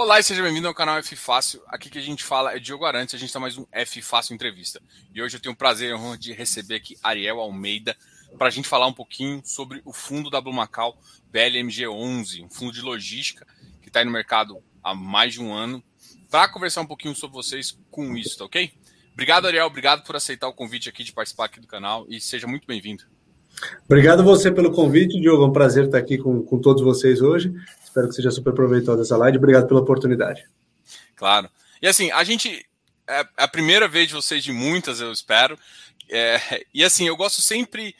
Olá e seja bem-vindo ao canal F Fácil. Aqui que a gente fala é Diogo Arantes, a gente está mais um F Fácil Entrevista. E hoje eu tenho o prazer de receber aqui Ariel Almeida para a gente falar um pouquinho sobre o fundo da Macau, BLMG11, um fundo de logística que está aí no mercado há mais de um ano, para conversar um pouquinho sobre vocês com isso, tá ok? Obrigado, Ariel, obrigado por aceitar o convite aqui de participar aqui do canal e seja muito bem-vindo. Obrigado você pelo convite, Diogo. É um prazer estar aqui com, com todos vocês hoje. Espero que seja super proveitosa essa live. Obrigado pela oportunidade. Claro. E assim, a gente. É a primeira vez de vocês, de muitas, eu espero. É, e assim, eu gosto sempre.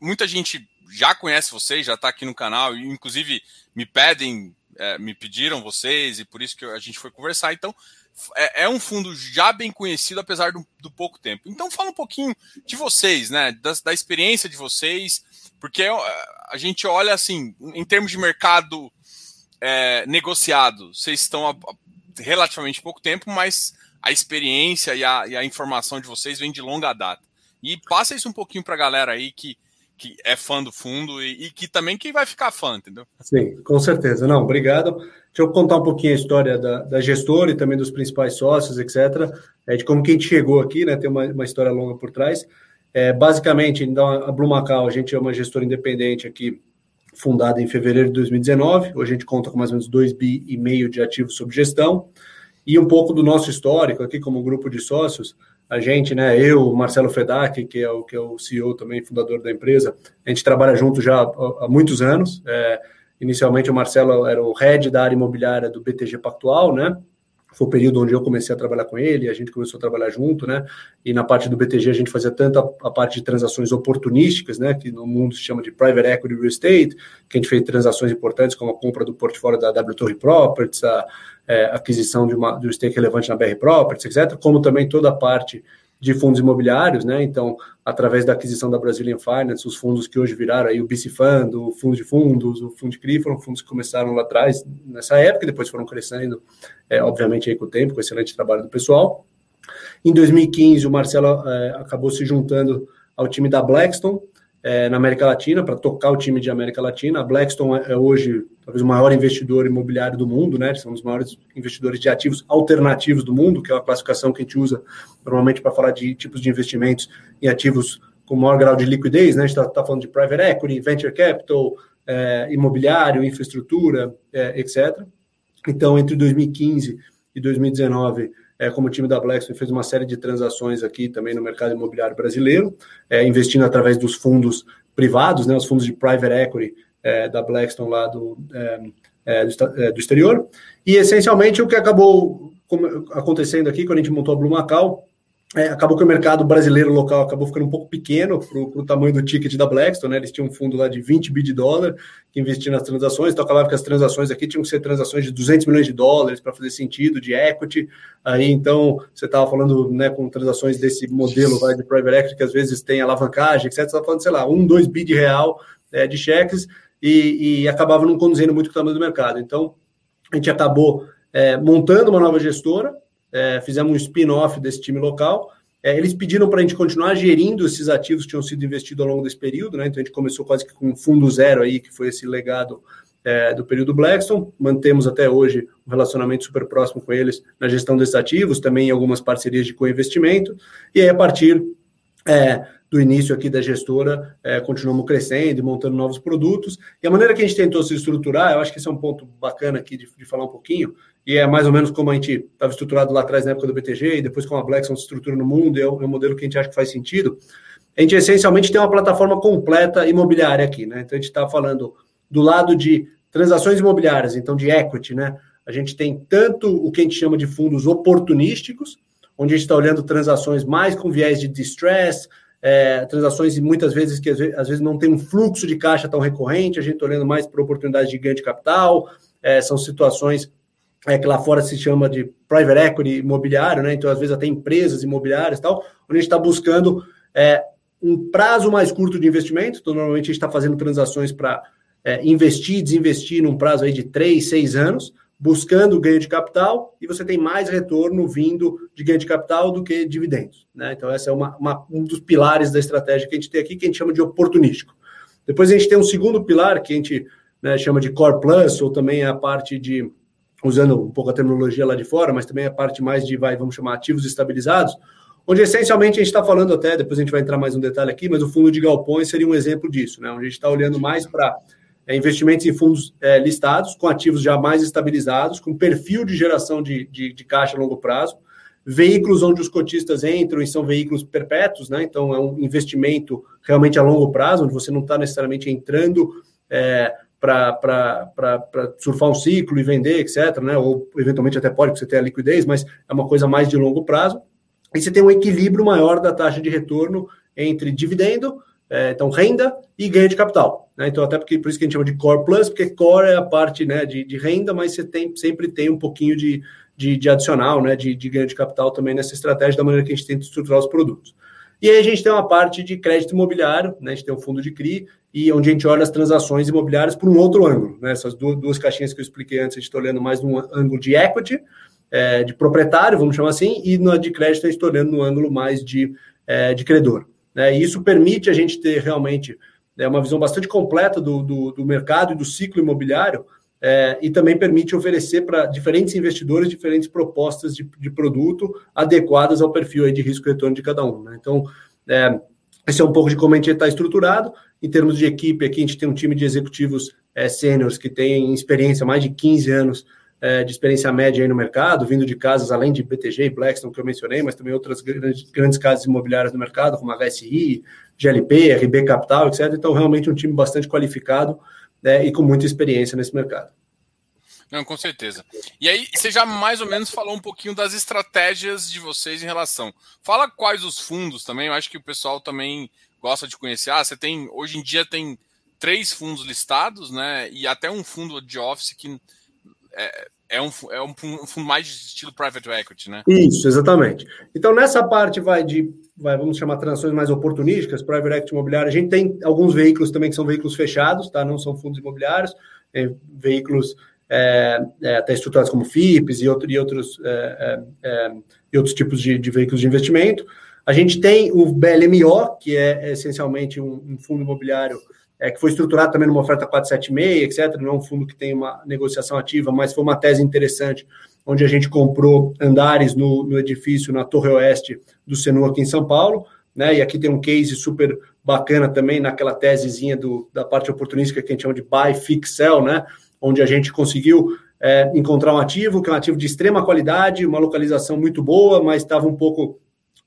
Muita gente já conhece vocês, já está aqui no canal, e inclusive me pedem, é, me pediram vocês, e por isso que a gente foi conversar. Então, é, é um fundo já bem conhecido, apesar do, do, pouco tempo. Então, fala um pouquinho de vocês, né? Da, da experiência de vocês, porque é, a gente olha assim, em termos de mercado é, negociado, vocês estão há relativamente pouco tempo, mas a experiência e a, e a, informação de vocês vem de longa data. E passa isso um pouquinho para a galera aí que, que é fã do fundo e, e, que também que vai ficar fã, entendeu? Sim, com certeza. Não, obrigado. Deixa eu contar um pouquinho a história da, da gestora e também dos principais sócios, etc. É, de como que a gente chegou aqui, né? Tem uma, uma história longa por trás. É, basicamente, então, a Blue Macau, a gente é uma gestora independente aqui fundada em fevereiro de 2019. Hoje a gente conta com mais ou menos 2 bi e meio de ativos sob gestão. E um pouco do nosso histórico aqui como grupo de sócios, a gente, né, eu, Marcelo Fedak, que é o que é o CEO também, fundador da empresa, a gente trabalha junto já há, há muitos anos. É, inicialmente o Marcelo era o head da área imobiliária do BTG Pactual, né? Foi o período onde eu comecei a trabalhar com ele, a gente começou a trabalhar junto, né? E na parte do BTG a gente fazia tanto a, a, parte de transações oportunísticas, né? Que no mundo se chama de private equity real estate, que a gente fez transações importantes como a compra do portfólio da W Torre Properties, a é, aquisição de, uma, de um stake relevante na BR Properties, etc. Como também toda a parte de fundos imobiliários, né? Então, através da aquisição da Brazilian Finance, os fundos que hoje viraram aí o BC Fund, o fundo de fundos, o fundo de CRI, foram fundos que começaram lá atrás, nessa época, e depois foram crescendo, é, obviamente, aí com o tempo, com o excelente trabalho do pessoal. Em 2015, o Marcelo é, acabou se juntando ao time da Blackstone, é, na América Latina, para tocar o time de América Latina. A Blackstone é, é hoje talvez o maior investidor imobiliário do mundo, né? São os maiores investidores de ativos alternativos do mundo, que é uma classificação que a gente usa normalmente para falar de tipos de investimentos em ativos com maior grau de liquidez, né? A gente está tá falando de private equity, venture capital, é, imobiliário, infraestrutura, é, etc. Então, entre 2015 e 2019 é, como o time da Blackstone fez uma série de transações aqui também no mercado imobiliário brasileiro, é, investindo através dos fundos privados, né, os fundos de private equity é, da Blackstone lá do, é, é, do, é, do, exterior. E essencialmente o que acabou acontecendo aqui quando a gente montou a Blue Macau é, acabou que o mercado brasileiro local acabou ficando um pouco pequeno para o tamanho do ticket da Blackstone, né? Eles tinham um fundo lá de 20 bi de dólar que investia nas transações, então acabava que as transações aqui tinham que ser transações de 200 milhões de dólares para fazer sentido, de equity. Aí então você estava falando né, com transações desse modelo vai, de private equity que às vezes tem alavancagem, etc. Você estava falando, sei lá, 1, 2 bi de real é, de cheques e, e acabava não conduzindo muito o tamanho do mercado. Então a gente acabou é, montando uma nova gestora é, fizemos um spin-off desse time local. É, eles pediram para a gente continuar gerindo esses ativos que tinham sido investidos ao longo desse período, né? Então a gente começou quase que com um fundo zero aí, que foi esse legado é, do período Blackstone. Mantemos até hoje um relacionamento super próximo com eles na gestão desses ativos, também em algumas parcerias de co-investimento. E aí, a partir é, do início aqui da gestora, é, continuamos crescendo e montando novos produtos. E a maneira que a gente tentou se estruturar, eu acho que esse é um ponto bacana aqui de, de falar um pouquinho, e é mais ou menos como a gente estava estruturado lá atrás na época do BTG, e depois como a Blackstone se estrutura no mundo, é é o modelo que a gente acha que faz sentido. A gente essencialmente tem uma plataforma completa imobiliária aqui, né? Então a gente está falando do lado de transações imobiliárias, então de equity, né? A gente tem tanto o que a gente chama de fundos oportunísticos, onde a gente está olhando transações mais com viés de distress, é, transações muitas vezes que às vezes, não tem um fluxo de caixa tão recorrente, a gente está olhando mais para oportunidades de ganho de capital, é, são situações é, que lá fora se chama de private equity imobiliário, né? Então, às vezes, até empresas imobiliárias e tal, onde a gente está buscando é, um prazo mais curto de investimento. Então, normalmente, a gente está fazendo transações para é, investir, desinvestir num prazo aí de três, seis anos, buscando ganho de capital, e você tem mais retorno vindo de ganho de capital do que dividendos. Né? Então, esse é uma, uma, um dos pilares da estratégia que a gente tem aqui, que a gente chama de oportunístico. Depois a gente tem um segundo pilar que a gente né, chama de Core Plus, ou também a parte de usando um pouco a terminologia lá de fora, mas também a parte mais de, vai, vamos chamar, ativos estabilizados, onde essencialmente a gente está falando até, depois a gente vai entrar mais um detalhe aqui, mas o fundo de galpões seria um exemplo disso, né? onde a gente está olhando mais para é, investimentos em fundos é, listados, com ativos já mais estabilizados, com perfil de geração de, de, de, caixa a longo prazo, veículos onde os cotistas entram e são veículos perpétuos, né? então é um investimento realmente a longo prazo, onde você não está necessariamente entrando é, para surfar um ciclo e vender, etc., né? ou eventualmente até pode, porque você tem a liquidez, mas é uma coisa mais de longo prazo e você tem um equilíbrio maior da taxa de retorno entre dividendo, é, então renda e ganho de capital. Né? Então, até porque por isso que a gente chama de Core Plus, porque Core é a parte né, de, de renda, mas você tem, sempre tem um pouquinho de, de, de adicional, né, de, de ganho de capital também nessa estratégia, da maneira que a gente tenta estruturar os produtos. E aí a gente tem uma parte de crédito imobiliário, né? a gente tem um fundo de CRI, e onde a gente olha as transações imobiliárias por um outro ângulo. Né? Essas duas, duas caixinhas que eu expliquei antes, a gente está olhando mais num ângulo de equity, é, de proprietário, vamos chamar assim, e no de crédito a gente está olhando no ângulo mais de, é, de credor. Né? E isso permite a gente ter realmente é, uma visão bastante completa do, do, do mercado e do ciclo imobiliário, é, e também permite oferecer para diferentes investidores diferentes propostas de, de, produto adequadas ao perfil de risco e retorno de cada um. Né? Então, é, esse é um pouco de como a gente está estruturado. Em termos de equipe, aqui a gente tem um time de executivos é, sêniores que tem experiência, mais de 15 anos é, de experiência média aí no mercado, vindo de casas além de BTG e Blackstone, que eu mencionei, mas também outras grandes, grandes casas imobiliárias do mercado, como a HSI, GLP, RB Capital, etc. Então, realmente um time bastante qualificado né, e com muita experiência nesse mercado. Não, com certeza. E aí, você já mais ou menos falou um pouquinho das estratégias de vocês em relação. Fala quais os fundos também, eu acho que o pessoal também gosta de conhecer. Ah, você tem, hoje em dia tem três fundos listados, né? E até um fundo de office que é, é, um, é um fundo mais de estilo private equity, né? Isso, exatamente. Então, nessa parte vai de, vai, vamos chamar transações mais oportunísticas, private equity imobiliário, a gente tem alguns veículos também que são veículos fechados, tá? Não são fundos imobiliários, é, veículos é, é, até estruturados como FIPs e, outro, e outros, é, é, é, e outros tipos de, de, veículos de investimento. A gente tem o BLMO, que é essencialmente um, um fundo imobiliário é, que foi estruturado também numa oferta 476, etc. Não é um fundo que tem uma negociação ativa, mas foi uma tese interessante, onde a gente comprou andares no, no edifício na Torre Oeste do Senu aqui em São Paulo. Né? E aqui tem um case super bacana também naquela tesezinha do, da parte oportunística que a gente chama de buy, fix, sell, né? onde a gente conseguiu é, encontrar um ativo que é um ativo de extrema qualidade, uma localização muito boa, mas estava um pouco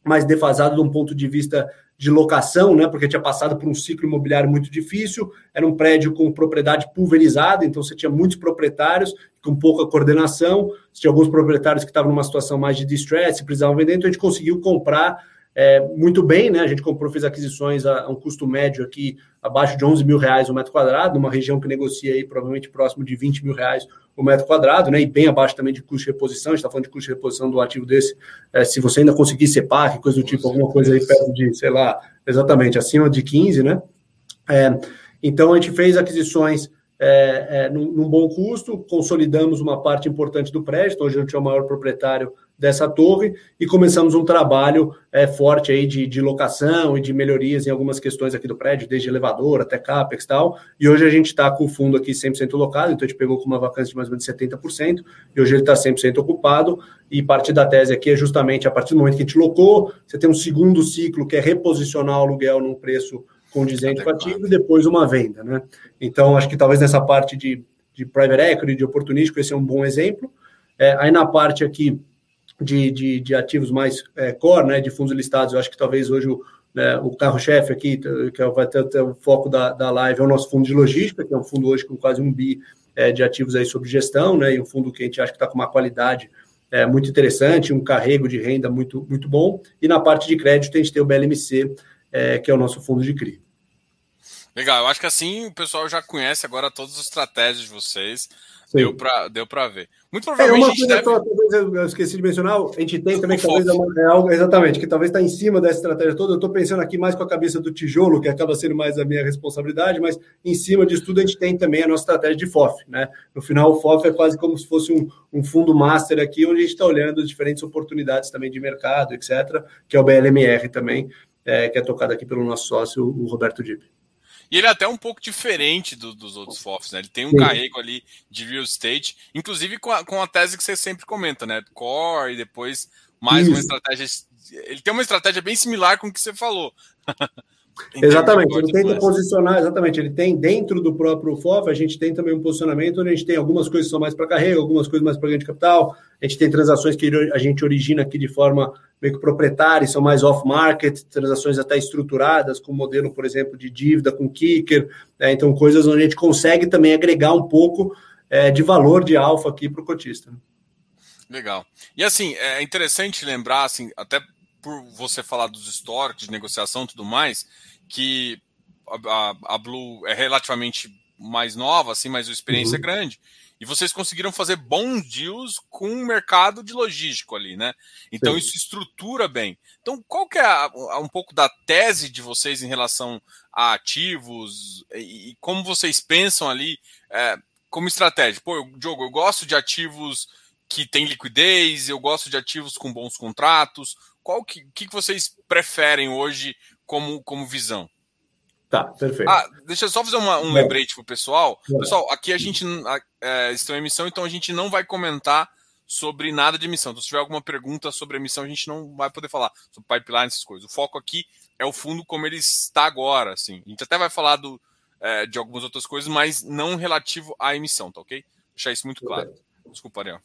mais defasado de um ponto de vista de locação, né, porque tinha passado por um ciclo imobiliário muito difícil, era um prédio com propriedade pulverizada, então você tinha muitos proprietários com pouca coordenação, tinha alguns proprietários que estavam numa situação mais de distress, precisavam vender, então a gente conseguiu comprar é, muito bem, né? A gente comprou, fez aquisições a, a, um custo médio aqui abaixo de 11 mil reais o metro quadrado, numa região que negocia aí provavelmente próximo de 20 mil reais o metro quadrado, né? E bem abaixo também de custo de reposição. A gente está falando de custo de reposição do ativo desse. É, se você ainda conseguir PAC, coisa do tipo, alguma coisa aí perto de, sei lá, exatamente, acima de 15, né? É, então a gente fez aquisições é, é, num, num, bom custo, consolidamos uma parte importante do prédio, então hoje a gente é o maior proprietário dessa torre e começamos um trabalho é, forte aí de, de, locação e de melhorias em algumas questões aqui do prédio, desde elevador até CAPEX e tal. E hoje a gente está com o fundo aqui 100% locado, então a gente pegou com uma vacância de mais ou menos 70%, e hoje ele está 100% ocupado. E parte da tese aqui é justamente a partir do momento que a gente locou, você tem um segundo ciclo que é reposicionar o aluguel num preço condizente com ativo e depois uma venda, né? Então, acho que talvez nessa parte de, de private equity, de oportunístico, esse é um bom exemplo. É, aí na parte aqui de, de, de ativos mais é, core, né, de fundos listados, eu acho que talvez hoje o, né, o carro-chefe aqui, que é vai ter, ter, o foco da, da live, é o nosso fundo de logística, que é um fundo hoje com quase um bi é, de ativos aí sob gestão, né, e um fundo que a gente acha que está com uma qualidade é, muito interessante, um carrego de renda muito, muito bom. E na parte de crédito, a gente tem o BLMC, é, que é o nosso fundo de CRI. Legal, eu acho que assim o pessoal já conhece agora todas as estratégias de vocês. Deu para deu ver. Muito provavelmente. É, uma coisa deve... só, talvez eu esqueci de mencionar, a gente tem também que talvez é, é algo, exatamente, que talvez está em cima dessa estratégia toda. Eu estou pensando aqui mais com a cabeça do tijolo, que acaba sendo mais a minha responsabilidade, mas em cima disso tudo a gente tem também a nossa estratégia de FOF. Né? No final, o FOF é quase como se fosse um, um fundo master aqui, onde a gente está olhando diferentes oportunidades também de mercado, etc., que é o BLMR também, é, que é tocado aqui pelo nosso sócio, o Roberto Dib. E ele é até um pouco diferente do, dos outros FOFs, né? Ele tem um Sim. carrego ali de real estate, inclusive com a, com a tese que você sempre comenta, né? Core e depois mais Isso. uma estratégia. Ele tem uma estratégia bem similar com o que você falou. Exatamente, ele tenta posicionar, exatamente, ele tem dentro do próprio FOF, a gente tem também um posicionamento onde a gente tem algumas coisas que são mais para carreira, algumas coisas mais para ganho de capital, a gente tem transações que a gente origina aqui de forma meio que proprietária, são mais off-market, transações até estruturadas, com modelo, por exemplo, de dívida com kicker, né? então coisas onde a gente consegue também agregar um pouco é, de valor de alfa aqui para o cotista. Legal. E assim, é interessante lembrar, assim, até por você falar dos históricos de negociação e tudo mais, que a, a, Blue é relativamente mais nova, assim, mas a experiência é uhum. é grande. E vocês conseguiram fazer bons deals com o mercado de logístico ali, né? Então Sim. isso estrutura bem. Então, qual que é a, a, um pouco da tese de vocês em relação a ativos e, e como vocês pensam ali é, como estratégia? Pô, eu, Diogo, eu gosto de ativos que têm liquidez, eu gosto de ativos com bons contratos. Qual que, que vocês preferem hoje como, como visão? Tá, perfeito. Ah, deixa eu só fazer uma, um lembrete pro pessoal. Pessoal, aqui a gente é, estão em emissão, então a gente não vai comentar sobre nada de emissão. Então, se tiver alguma pergunta sobre emissão, a gente não vai poder falar sobre pipeline, essas coisas. O foco aqui é o fundo como ele está agora, assim. A gente até vai falar do, é, de algumas outras coisas, mas não relativo à emissão, tá ok? Deixar isso muito claro. Desculpa, Ariel.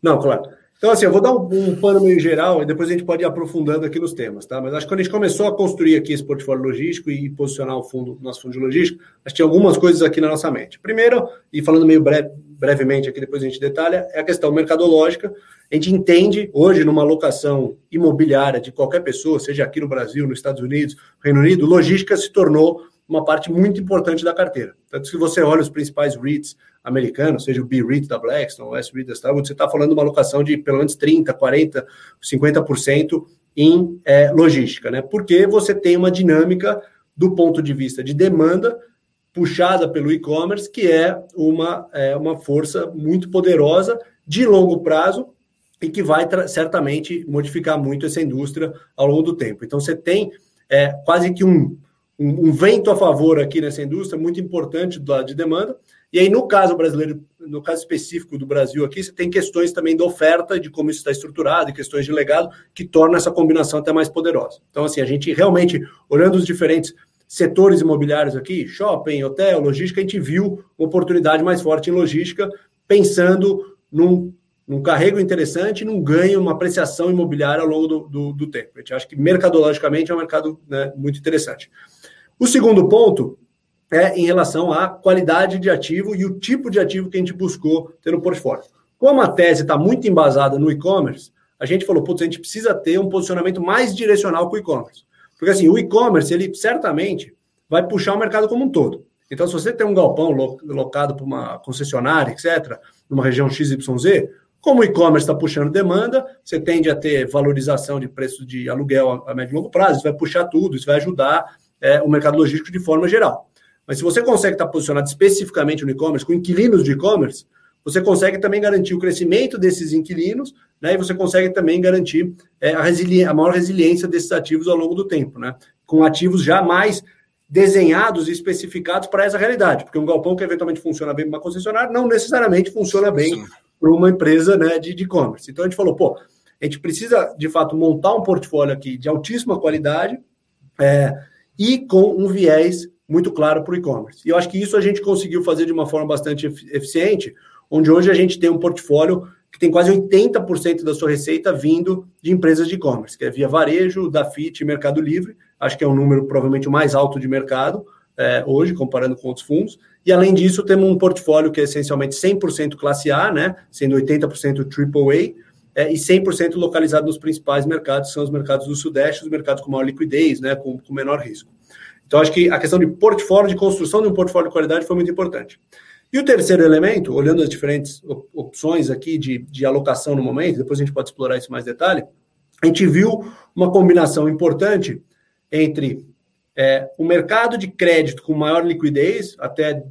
Não, claro. Então, assim, eu vou dar um, um, pano meio geral e depois a gente pode ir aprofundando aqui nos temas, tá? Mas acho que quando a gente começou a construir aqui esse portfólio logístico e posicionar o fundo, nosso fundo de logístico, acho que tinha algumas coisas aqui na nossa mente. Primeiro, e falando meio breve, brevemente aqui, depois a gente detalha, é a questão mercadológica. A gente entende hoje numa locação imobiliária de qualquer pessoa, seja aqui no Brasil, nos Estados Unidos, Reino Unido, logística se tornou uma parte muito importante da carteira. Tanto que você olha os principais REITs americanos, seja o B-REIT da Blackstone, o S-REIT da Starwood, você está falando de uma alocação de pelo menos 30%, 40%, 50% em é, logística, né? Porque você tem uma dinâmica do ponto de vista de demanda puxada pelo e-commerce, que é uma, é uma força muito poderosa de longo prazo e que vai certamente modificar muito essa indústria ao longo do tempo. Então, você tem é, quase que um um, um, vento a favor aqui nessa indústria muito importante do lado de demanda. E aí, no caso brasileiro, no caso específico do Brasil aqui, você tem questões também da oferta, de como isso está estruturado, e questões de legado, que tornam essa combinação até mais poderosa. Então, assim, a gente realmente, olhando os diferentes setores imobiliários aqui, shopping, hotel, logística, a gente viu uma oportunidade mais forte em logística, pensando num, num carrego interessante, num ganho, uma apreciação imobiliária ao longo do, do, do tempo. A gente acha que mercadologicamente é um mercado né, muito interessante. O segundo ponto é em relação à qualidade de ativo e o tipo de ativo que a gente buscou ter no portfólio. Como a tese está muito embasada no e-commerce, a gente falou, putz, a gente precisa ter um posicionamento mais direcional com o e-commerce. Porque assim, o e-commerce, ele certamente vai puxar o mercado como um todo. Então, se você tem um galpão locado para uma concessionária, etc., numa região XYZ, como o e-commerce está puxando demanda, você tende a ter valorização de preço de aluguel a médio e longo prazo, isso vai puxar tudo, isso vai ajudar é, o mercado logístico de forma geral. Mas se você consegue estar posicionado especificamente no e-commerce, com inquilinos de e-commerce, você consegue também garantir o crescimento desses inquilinos, né? E você consegue também garantir é, a, a, maior resiliência desses ativos ao longo do tempo, né? Com ativos já mais desenhados e especificados para essa realidade, porque um galpão que eventualmente funciona bem para uma concessionária não necessariamente funciona bem para uma empresa né, de e-commerce. Então a gente falou, pô, a gente precisa de fato montar um portfólio aqui de altíssima qualidade, é, e com um viés muito claro para o e-commerce. E eu acho que isso a gente conseguiu fazer de uma forma bastante eficiente, onde hoje a gente tem um portfólio que tem quase 80% da sua receita vindo de empresas de e-commerce, que é via varejo, da FIT Mercado Livre. Acho que é um número provavelmente o mais alto de mercado é, hoje, comparando com outros fundos. E além disso, temos um portfólio que é essencialmente 100% classe A, né, sendo 80% AAA, é, e 100% localizado nos principais mercados, são os mercados do Sudeste, os mercados com maior liquidez, né, com, com menor risco. Então, acho que a questão de portfólio, de construção de um portfólio de qualidade foi muito importante. E o terceiro elemento, olhando as diferentes opções aqui de, de alocação no momento, depois a gente pode explorar isso mais detalhe, a gente viu uma combinação importante entre é, o mercado de crédito com maior liquidez, até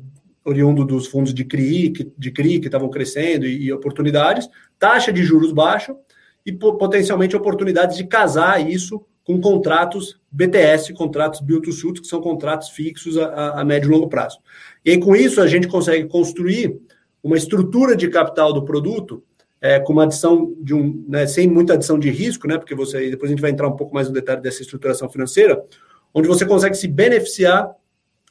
oriundo dos fundos de CRI, que, de CRI que estavam crescendo e, e oportunidades, taxa de juros baixa e potencialmente oportunidades de casar isso com contratos BTS, contratos build to suit, que são contratos fixos a, a, médio e longo prazo. E aí, com isso, a gente consegue construir uma estrutura de capital do produto é, com uma adição de um, né, sem muita adição de risco, né? Porque você depois a gente vai entrar um pouco mais no detalhe dessa estruturação financeira, onde você consegue se beneficiar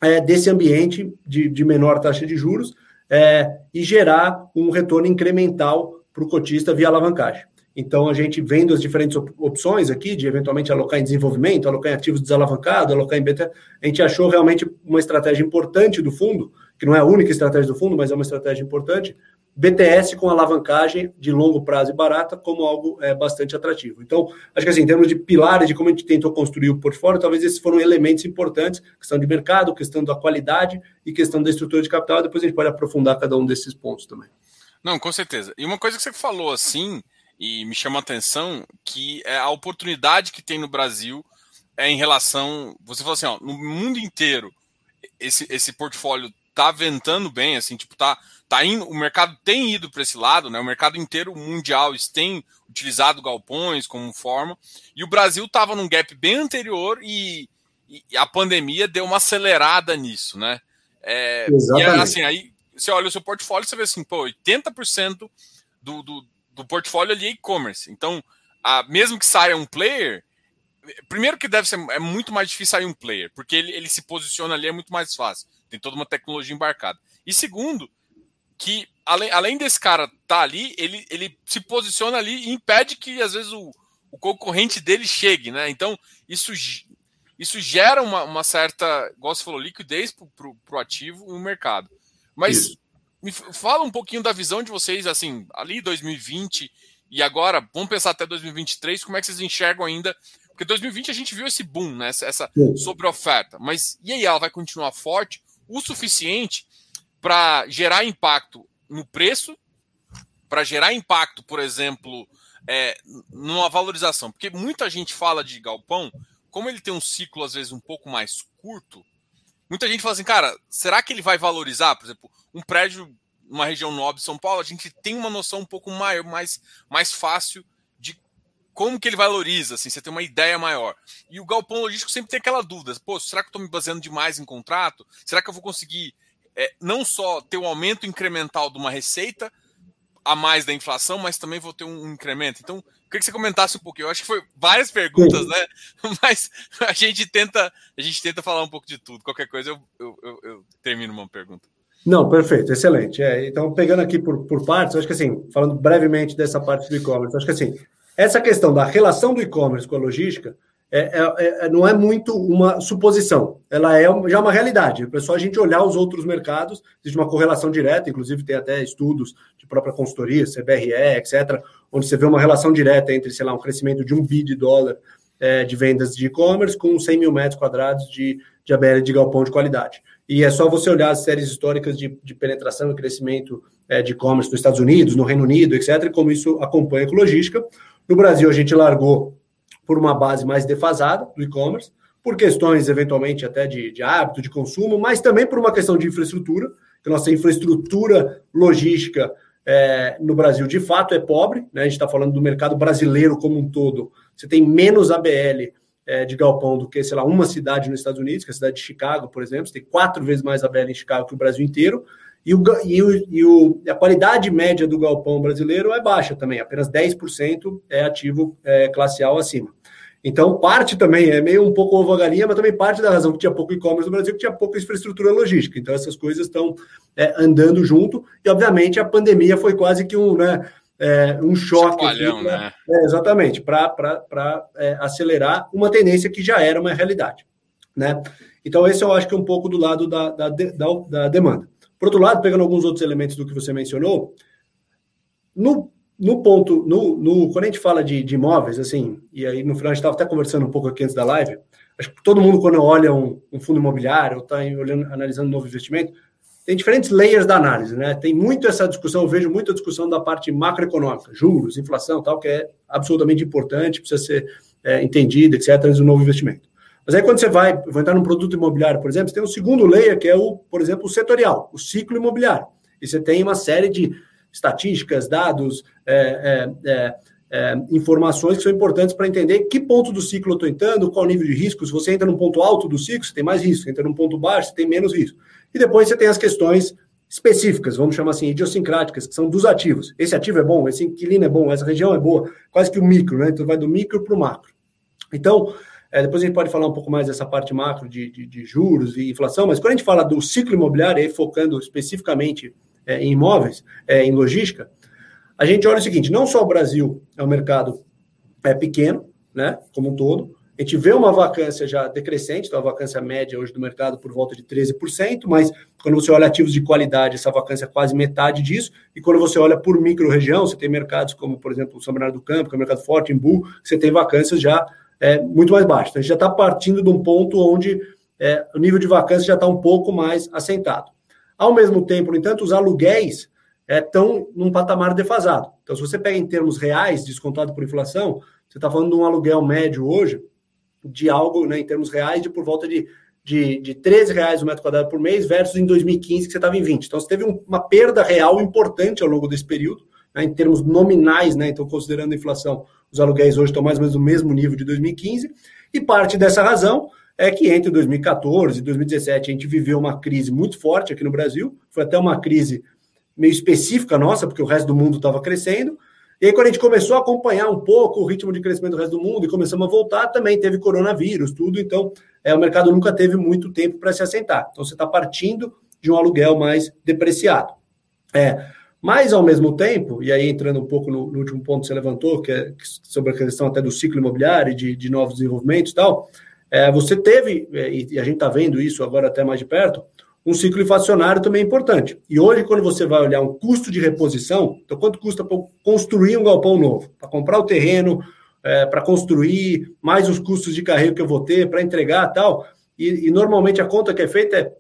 é, desse ambiente de, de, menor taxa de juros é, e gerar um retorno incremental para o cotista via alavancagem. Então, a gente vendo as diferentes opções aqui, de eventualmente alocar em desenvolvimento, alocar em ativos desalavancados, alocar em beta, a gente achou realmente uma estratégia importante do fundo, que não é a única estratégia do fundo, mas é uma estratégia importante, BTS com alavancagem de longo prazo e barata como algo é, bastante atrativo. Então, acho que assim, em termos de pilares de como a gente tentou construir o portfólio, talvez esses foram elementos importantes, questão de mercado, questão da qualidade e questão da estrutura de capital, depois a gente pode aprofundar cada um desses pontos também. Não, com certeza. E uma coisa que você falou assim, e me chama a atenção, que é a oportunidade que tem no Brasil é em relação. Você falou assim, ó, no mundo inteiro, esse, esse portfólio tá ventando bem, assim, tipo, tá, tá indo, o mercado tem ido para esse lado, né? O mercado inteiro mundial tem utilizado galpões como forma, e o Brasil estava num gap bem anterior e, e, a pandemia deu uma acelerada nisso, né? É, Exatamente. E assim, aí você olha o seu portfólio, você vê assim, pô, 80% do, do, do portfólio ali é e-commerce. Então, a, mesmo que saia um player, primeiro que deve ser é muito mais difícil sair um player, porque ele, ele se posiciona ali é muito mais fácil. Tem toda uma tecnologia embarcada. E segundo, que além, além desse cara estar tá ali, ele, ele se posiciona ali e impede que às vezes o, o concorrente dele chegue, né? Então, isso, isso gera uma, uma certa, igual você falou, liquidez para o ativo no mercado. Mas isso. me fala um pouquinho da visão de vocês, assim, ali 2020 e agora, vamos pensar até 2023, como é que vocês enxergam ainda porque 2020 a gente viu esse boom, né? Essa, essa sobre-oferta. Mas e aí, ela vai continuar forte o suficiente para gerar impacto no preço, para gerar impacto, por exemplo, é, numa valorização? Porque muita gente fala de galpão, como ele tem um ciclo, às vezes, um pouco mais curto, muita gente fala assim, cara, será que ele vai valorizar? Por exemplo, um prédio numa região nobre de São Paulo, a gente tem uma noção um pouco maior, mais, mais fácil como que ele valoriza, assim, você tem uma ideia maior. E o galpão logístico sempre tem aquela dúvida, pô, será que eu estou me baseando demais em contrato? Será que eu vou conseguir é, não só ter um aumento incremental de uma receita a mais da inflação, mas também vou ter um incremento? Então, queria que você comentasse um pouquinho. Eu acho que foi várias perguntas, né? Mas a gente tenta, a gente tenta falar um pouco de tudo. Qualquer coisa eu, eu, eu, eu termino uma pergunta. Não, perfeito, excelente. É, então, pegando aqui por, por partes, acho que assim, falando brevemente dessa parte do e-commerce, acho que assim, essa questão da relação do e-commerce com a logística é, é, é, não é muito uma suposição, ela é já uma realidade. É só a gente olhar os outros mercados, existe uma correlação direta, inclusive tem até estudos de própria consultoria, CBRE, etc., onde você vê uma relação direta entre, sei lá, um crescimento de um bi de dólar é, de vendas de e-commerce com 100 mil metros quadrados de, de ABL de galpão de qualidade. E é só você olhar as séries históricas de, de penetração e crescimento é, de e-commerce nos Estados Unidos, no Reino Unido, etc., e como isso acompanha com logística. No Brasil, a gente largou por uma base mais defasada do e-commerce, por questões, eventualmente, até de, de hábito, de consumo, mas também por uma questão de infraestrutura, que nossa infraestrutura logística é, no Brasil, de fato, é pobre. Né? A gente está falando do mercado brasileiro como um todo. Você tem menos ABL é, de galpão do que, sei lá, uma cidade nos Estados Unidos, que é a cidade de Chicago, por exemplo. Você tem quatro vezes mais ABL em Chicago que o Brasil inteiro. E, o, e, o, e o, a qualidade média do galpão brasileiro é baixa também, apenas 10% é ativo é, classe A acima. Então, parte também, é meio um pouco ovo galinha, mas também parte da razão que tinha pouco e-commerce no Brasil, que tinha pouca infraestrutura logística. Então, essas coisas estão é, andando junto, e obviamente a pandemia foi quase que um, né, é, um choque. aqui, pra, né? É, exatamente, para é, acelerar uma tendência que já era uma realidade. Né? Então, esse eu acho que é um pouco do lado da, da, da, da demanda. Por outro lado, pegando alguns outros elementos do que você mencionou, no, no ponto, no, no, quando a gente fala de, de imóveis, assim, e aí no final a gente estava até conversando um pouco aqui antes da live, acho que todo mundo, quando olha um, um fundo imobiliário, ou está analisando um novo investimento, tem diferentes layers da análise, né? Tem muito essa discussão, eu vejo muita discussão da parte macroeconômica, juros, inflação, tal, que é absolutamente importante, precisa ser é, entendida, etc., do novo investimento. Mas aí quando você vai, vai entrar num produto imobiliário, por exemplo, você tem um segundo layer, que é o, por exemplo, o setorial, o ciclo imobiliário. E você tem uma série de estatísticas, dados, é, é, é, é, informações que são importantes para entender que ponto do ciclo eu estou entrando, qual nível de risco. Se você entra num ponto alto do ciclo, você tem mais risco. Se entra num ponto baixo, você tem menos risco. E depois você tem as questões específicas, vamos chamar assim, idiosincráticas, que são dos ativos. Esse ativo é bom, esse inquilino é bom, essa região é boa, quase que o micro, né? Então vai do micro para o macro. Então, é, depois a gente pode falar um pouco mais dessa parte macro de, de, de, juros e inflação, mas quando a gente fala do ciclo imobiliário, aí focando especificamente é, em imóveis, é, em logística, a gente olha o seguinte: não só o Brasil é um mercado é, pequeno, né, como um todo, a gente vê uma vacância já decrescente, então a vacância média hoje do mercado por volta de 13%, mas quando você olha ativos de qualidade, essa vacância é quase metade disso, e quando você olha por micro-região, você tem mercados como, por exemplo, o São Bernardo do Campo, que é um mercado forte, em Embu, você tem vacâncias já é, muito mais baixas. Então, a gente já está partindo de um ponto onde é, o nível de vacância já está um pouco mais assentado. Ao mesmo tempo, no entanto, os aluguéis estão é, num patamar defasado. Então, se você pega em termos reais, descontado por inflação, você está falando de um aluguel médio hoje de algo, né, em termos reais, de por volta de, de, de 13 reais o metro quadrado por mês, versus em 2015, que você estava em 20. Então, você teve um, uma perda real importante ao longo desse período, né, em termos nominais, né, então, considerando a inflação, os aluguéis hoje estão mais ou menos no mesmo nível de 2015, e parte dessa razão é que entre 2014 e 2017 a gente viveu uma crise muito forte aqui no Brasil, foi até uma crise meio específica nossa, porque o resto do mundo estava crescendo. E aí, quando a gente começou a acompanhar um pouco o ritmo de crescimento do resto do mundo e começamos a voltar, também teve coronavírus, tudo. Então, é, o mercado nunca teve muito tempo para se assentar. Então, você está partindo de um aluguel mais depreciado. É, mas, ao mesmo tempo, e aí entrando um pouco no, no último ponto que você levantou, que é sobre a questão até do ciclo imobiliário, de, de novos desenvolvimentos e tal, é, você teve, é, e a gente está vendo isso agora até mais de perto, um ciclo inflacionário também importante. E hoje, quando você vai olhar um custo de reposição, então quanto custa construir um galpão novo? Para comprar o terreno, é, para construir, mais os custos de carreiro que eu vou ter, para entregar tal. E, e, normalmente a conta que é feita é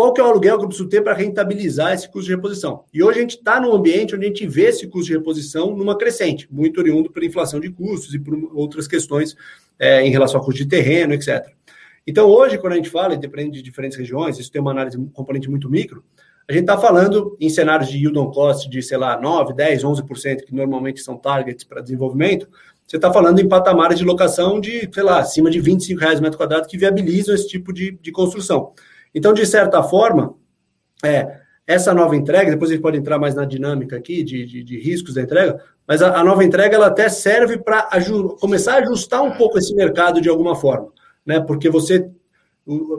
qual que é o aluguel que eu preciso ter para rentabilizar esse custo de reposição. E hoje a gente está num ambiente onde a gente vê esse custo de reposição numa crescente, muito oriundo pela inflação de custos e por outras questões é, em relação ao custo de terreno, etc. Então, hoje, quando a gente fala, dependendo de diferentes regiões, isso tem uma análise, um componente muito micro, a gente está falando em cenários de yield on cost de, sei lá, 9, 10, 11%, que normalmente são targets para desenvolvimento, você está falando em patamares de locação de, sei lá, acima de 25 reais metro quadrado que viabilizam esse tipo de, de construção. Então, de certa forma, é, essa nova entrega, depois a gente pode entrar mais na dinâmica aqui de, de, de riscos da entrega, mas a, a, nova entrega ela até serve para começar a ajustar um pouco esse mercado de alguma forma né? Porque você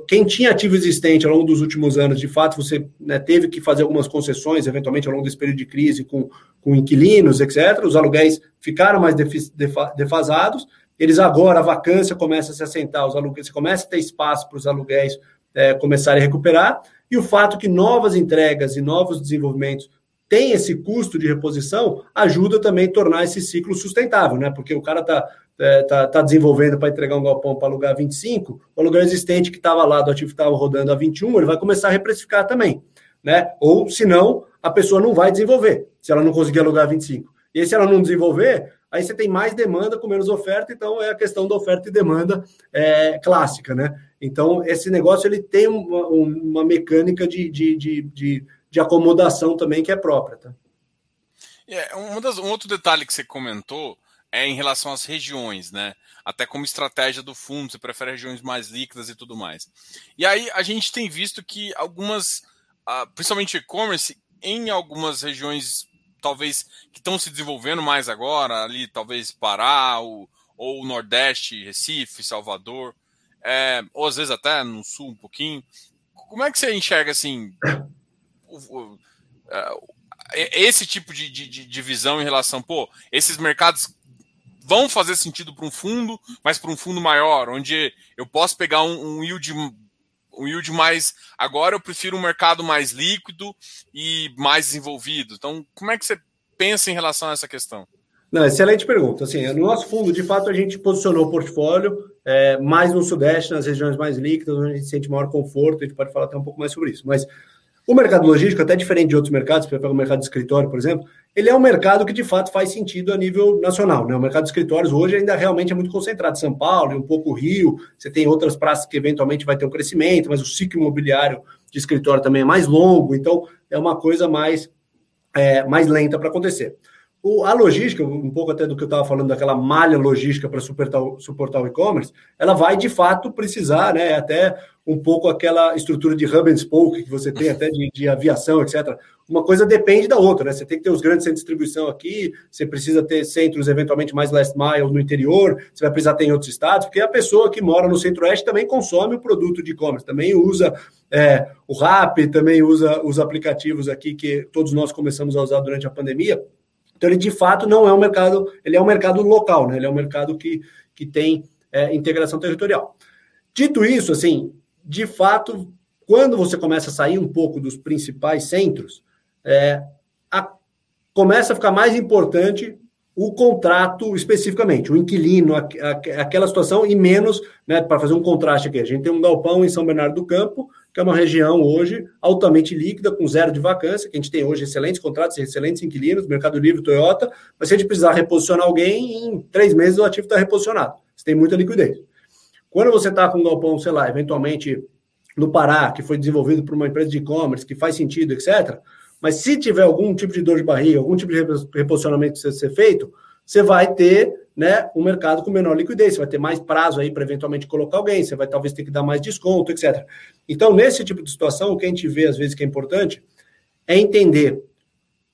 quem tinha ativo existente ao longo dos últimos anos, de fato, você né, teve que fazer algumas concessões, eventualmente, ao longo desse período de crise, com, com inquilinos, etc. Os aluguéis ficaram mais defasados. Eles agora, a vacância começa a se assentar, os aluguéis, você começa a ter espaço para os aluguéis é, começarem a recuperar. E o fato que novas entregas e novos desenvolvimentos têm esse custo de reposição ajuda também a tornar esse ciclo sustentável, né? Porque o cara está é, tá, tá desenvolvendo para entregar um galpão para alugar 25, o aluguel existente que estava lá, do ativo que estava rodando a 21, ele vai começar a reprecificar também. Né? Ou, se não, a pessoa não vai desenvolver, se ela não conseguir alugar 25. E aí, se ela não desenvolver, aí você tem mais demanda com menos oferta, então é a questão da oferta e demanda é, clássica, né? Então, esse negócio ele tem uma, uma mecânica de, de, de, de, de acomodação também que é própria. Tá? É, um, das, um outro detalhe que você comentou é em relação às regiões, né? Até como estratégia do fundo, você prefere regiões mais líquidas e tudo mais. E aí a gente tem visto que algumas, ah, principalmente e-commerce, em algumas regiões, talvez que estão se desenvolvendo mais agora, ali talvez Pará, ou, ou Nordeste, Recife, Salvador, é, ou às vezes até no Sul um pouquinho. Como é que você enxerga assim? O, o, é, esse tipo de, de, de visão em relação, pô, esses mercados vão fazer sentido para um fundo, mas para um fundo maior, onde eu posso pegar um, um yield um yield mais. Agora eu prefiro um mercado mais líquido e mais desenvolvido. Então, como é que você pensa em relação a essa questão? Não, excelente pergunta. Assim, no nosso fundo, de fato, a gente posicionou o portfólio é, mais no Sudeste, nas regiões mais líquidas, onde a gente sente maior conforto. A gente pode falar até um pouco mais sobre isso. Mas o mercado logístico, até diferente de outros mercados, para pegar o mercado de escritório, por exemplo, ele é um mercado que de fato faz sentido a nível nacional. Né? O mercado de escritórios hoje ainda realmente é muito concentrado. São Paulo um pouco Rio, você tem outras praças que eventualmente vai ter um crescimento, mas o ciclo imobiliário de escritório também é mais longo, então é uma coisa mais, é, mais lenta para acontecer. O, a logística, um pouco até do que eu estava falando, daquela malha logística para suportar, suportar o e-commerce, ela vai de fato precisar, né? Até um pouco aquela estrutura de hub and spoke que você tem até de, de, aviação, etc. Uma coisa depende da outra, né? Você tem que ter os grandes centros de distribuição aqui, você precisa ter centros eventualmente mais last mile no interior, você vai precisar ter em outros estados, porque a pessoa que mora no centro-oeste também consome o produto de e-commerce, também usa é, o RAP, também usa os aplicativos aqui que todos nós começamos a usar durante a pandemia. Então, ele de fato não é um mercado, ele é um mercado local, né? Ele é um mercado que, que tem é, integração territorial. Dito isso, assim, de fato, quando você começa a sair um pouco dos principais centros, é, a, começa a ficar mais importante o contrato especificamente, o inquilino, a, a, aquela situação, e menos, né, para fazer um contraste aqui, a gente tem um galpão em São Bernardo do Campo, que é uma região hoje altamente líquida, com zero de vacância, que a gente tem hoje excelentes contratos, excelentes inquilinos, Mercado Livre, Toyota, mas se a gente precisar reposicionar alguém, em três meses o ativo está reposicionado. Você tem muita liquidez. Quando você está com um galpão, sei lá, eventualmente no Pará, que foi desenvolvido por uma empresa de e-commerce, que faz sentido, etc., mas se tiver algum tipo de dor de barriga, algum tipo de reposicionamento que precisa ser feito, você vai ter né, um mercado com menor liquidez, você vai ter mais prazo aí para eventualmente colocar alguém, você vai talvez ter que dar mais desconto, etc. Então, nesse tipo de situação, o que a gente vê às vezes que é importante é entender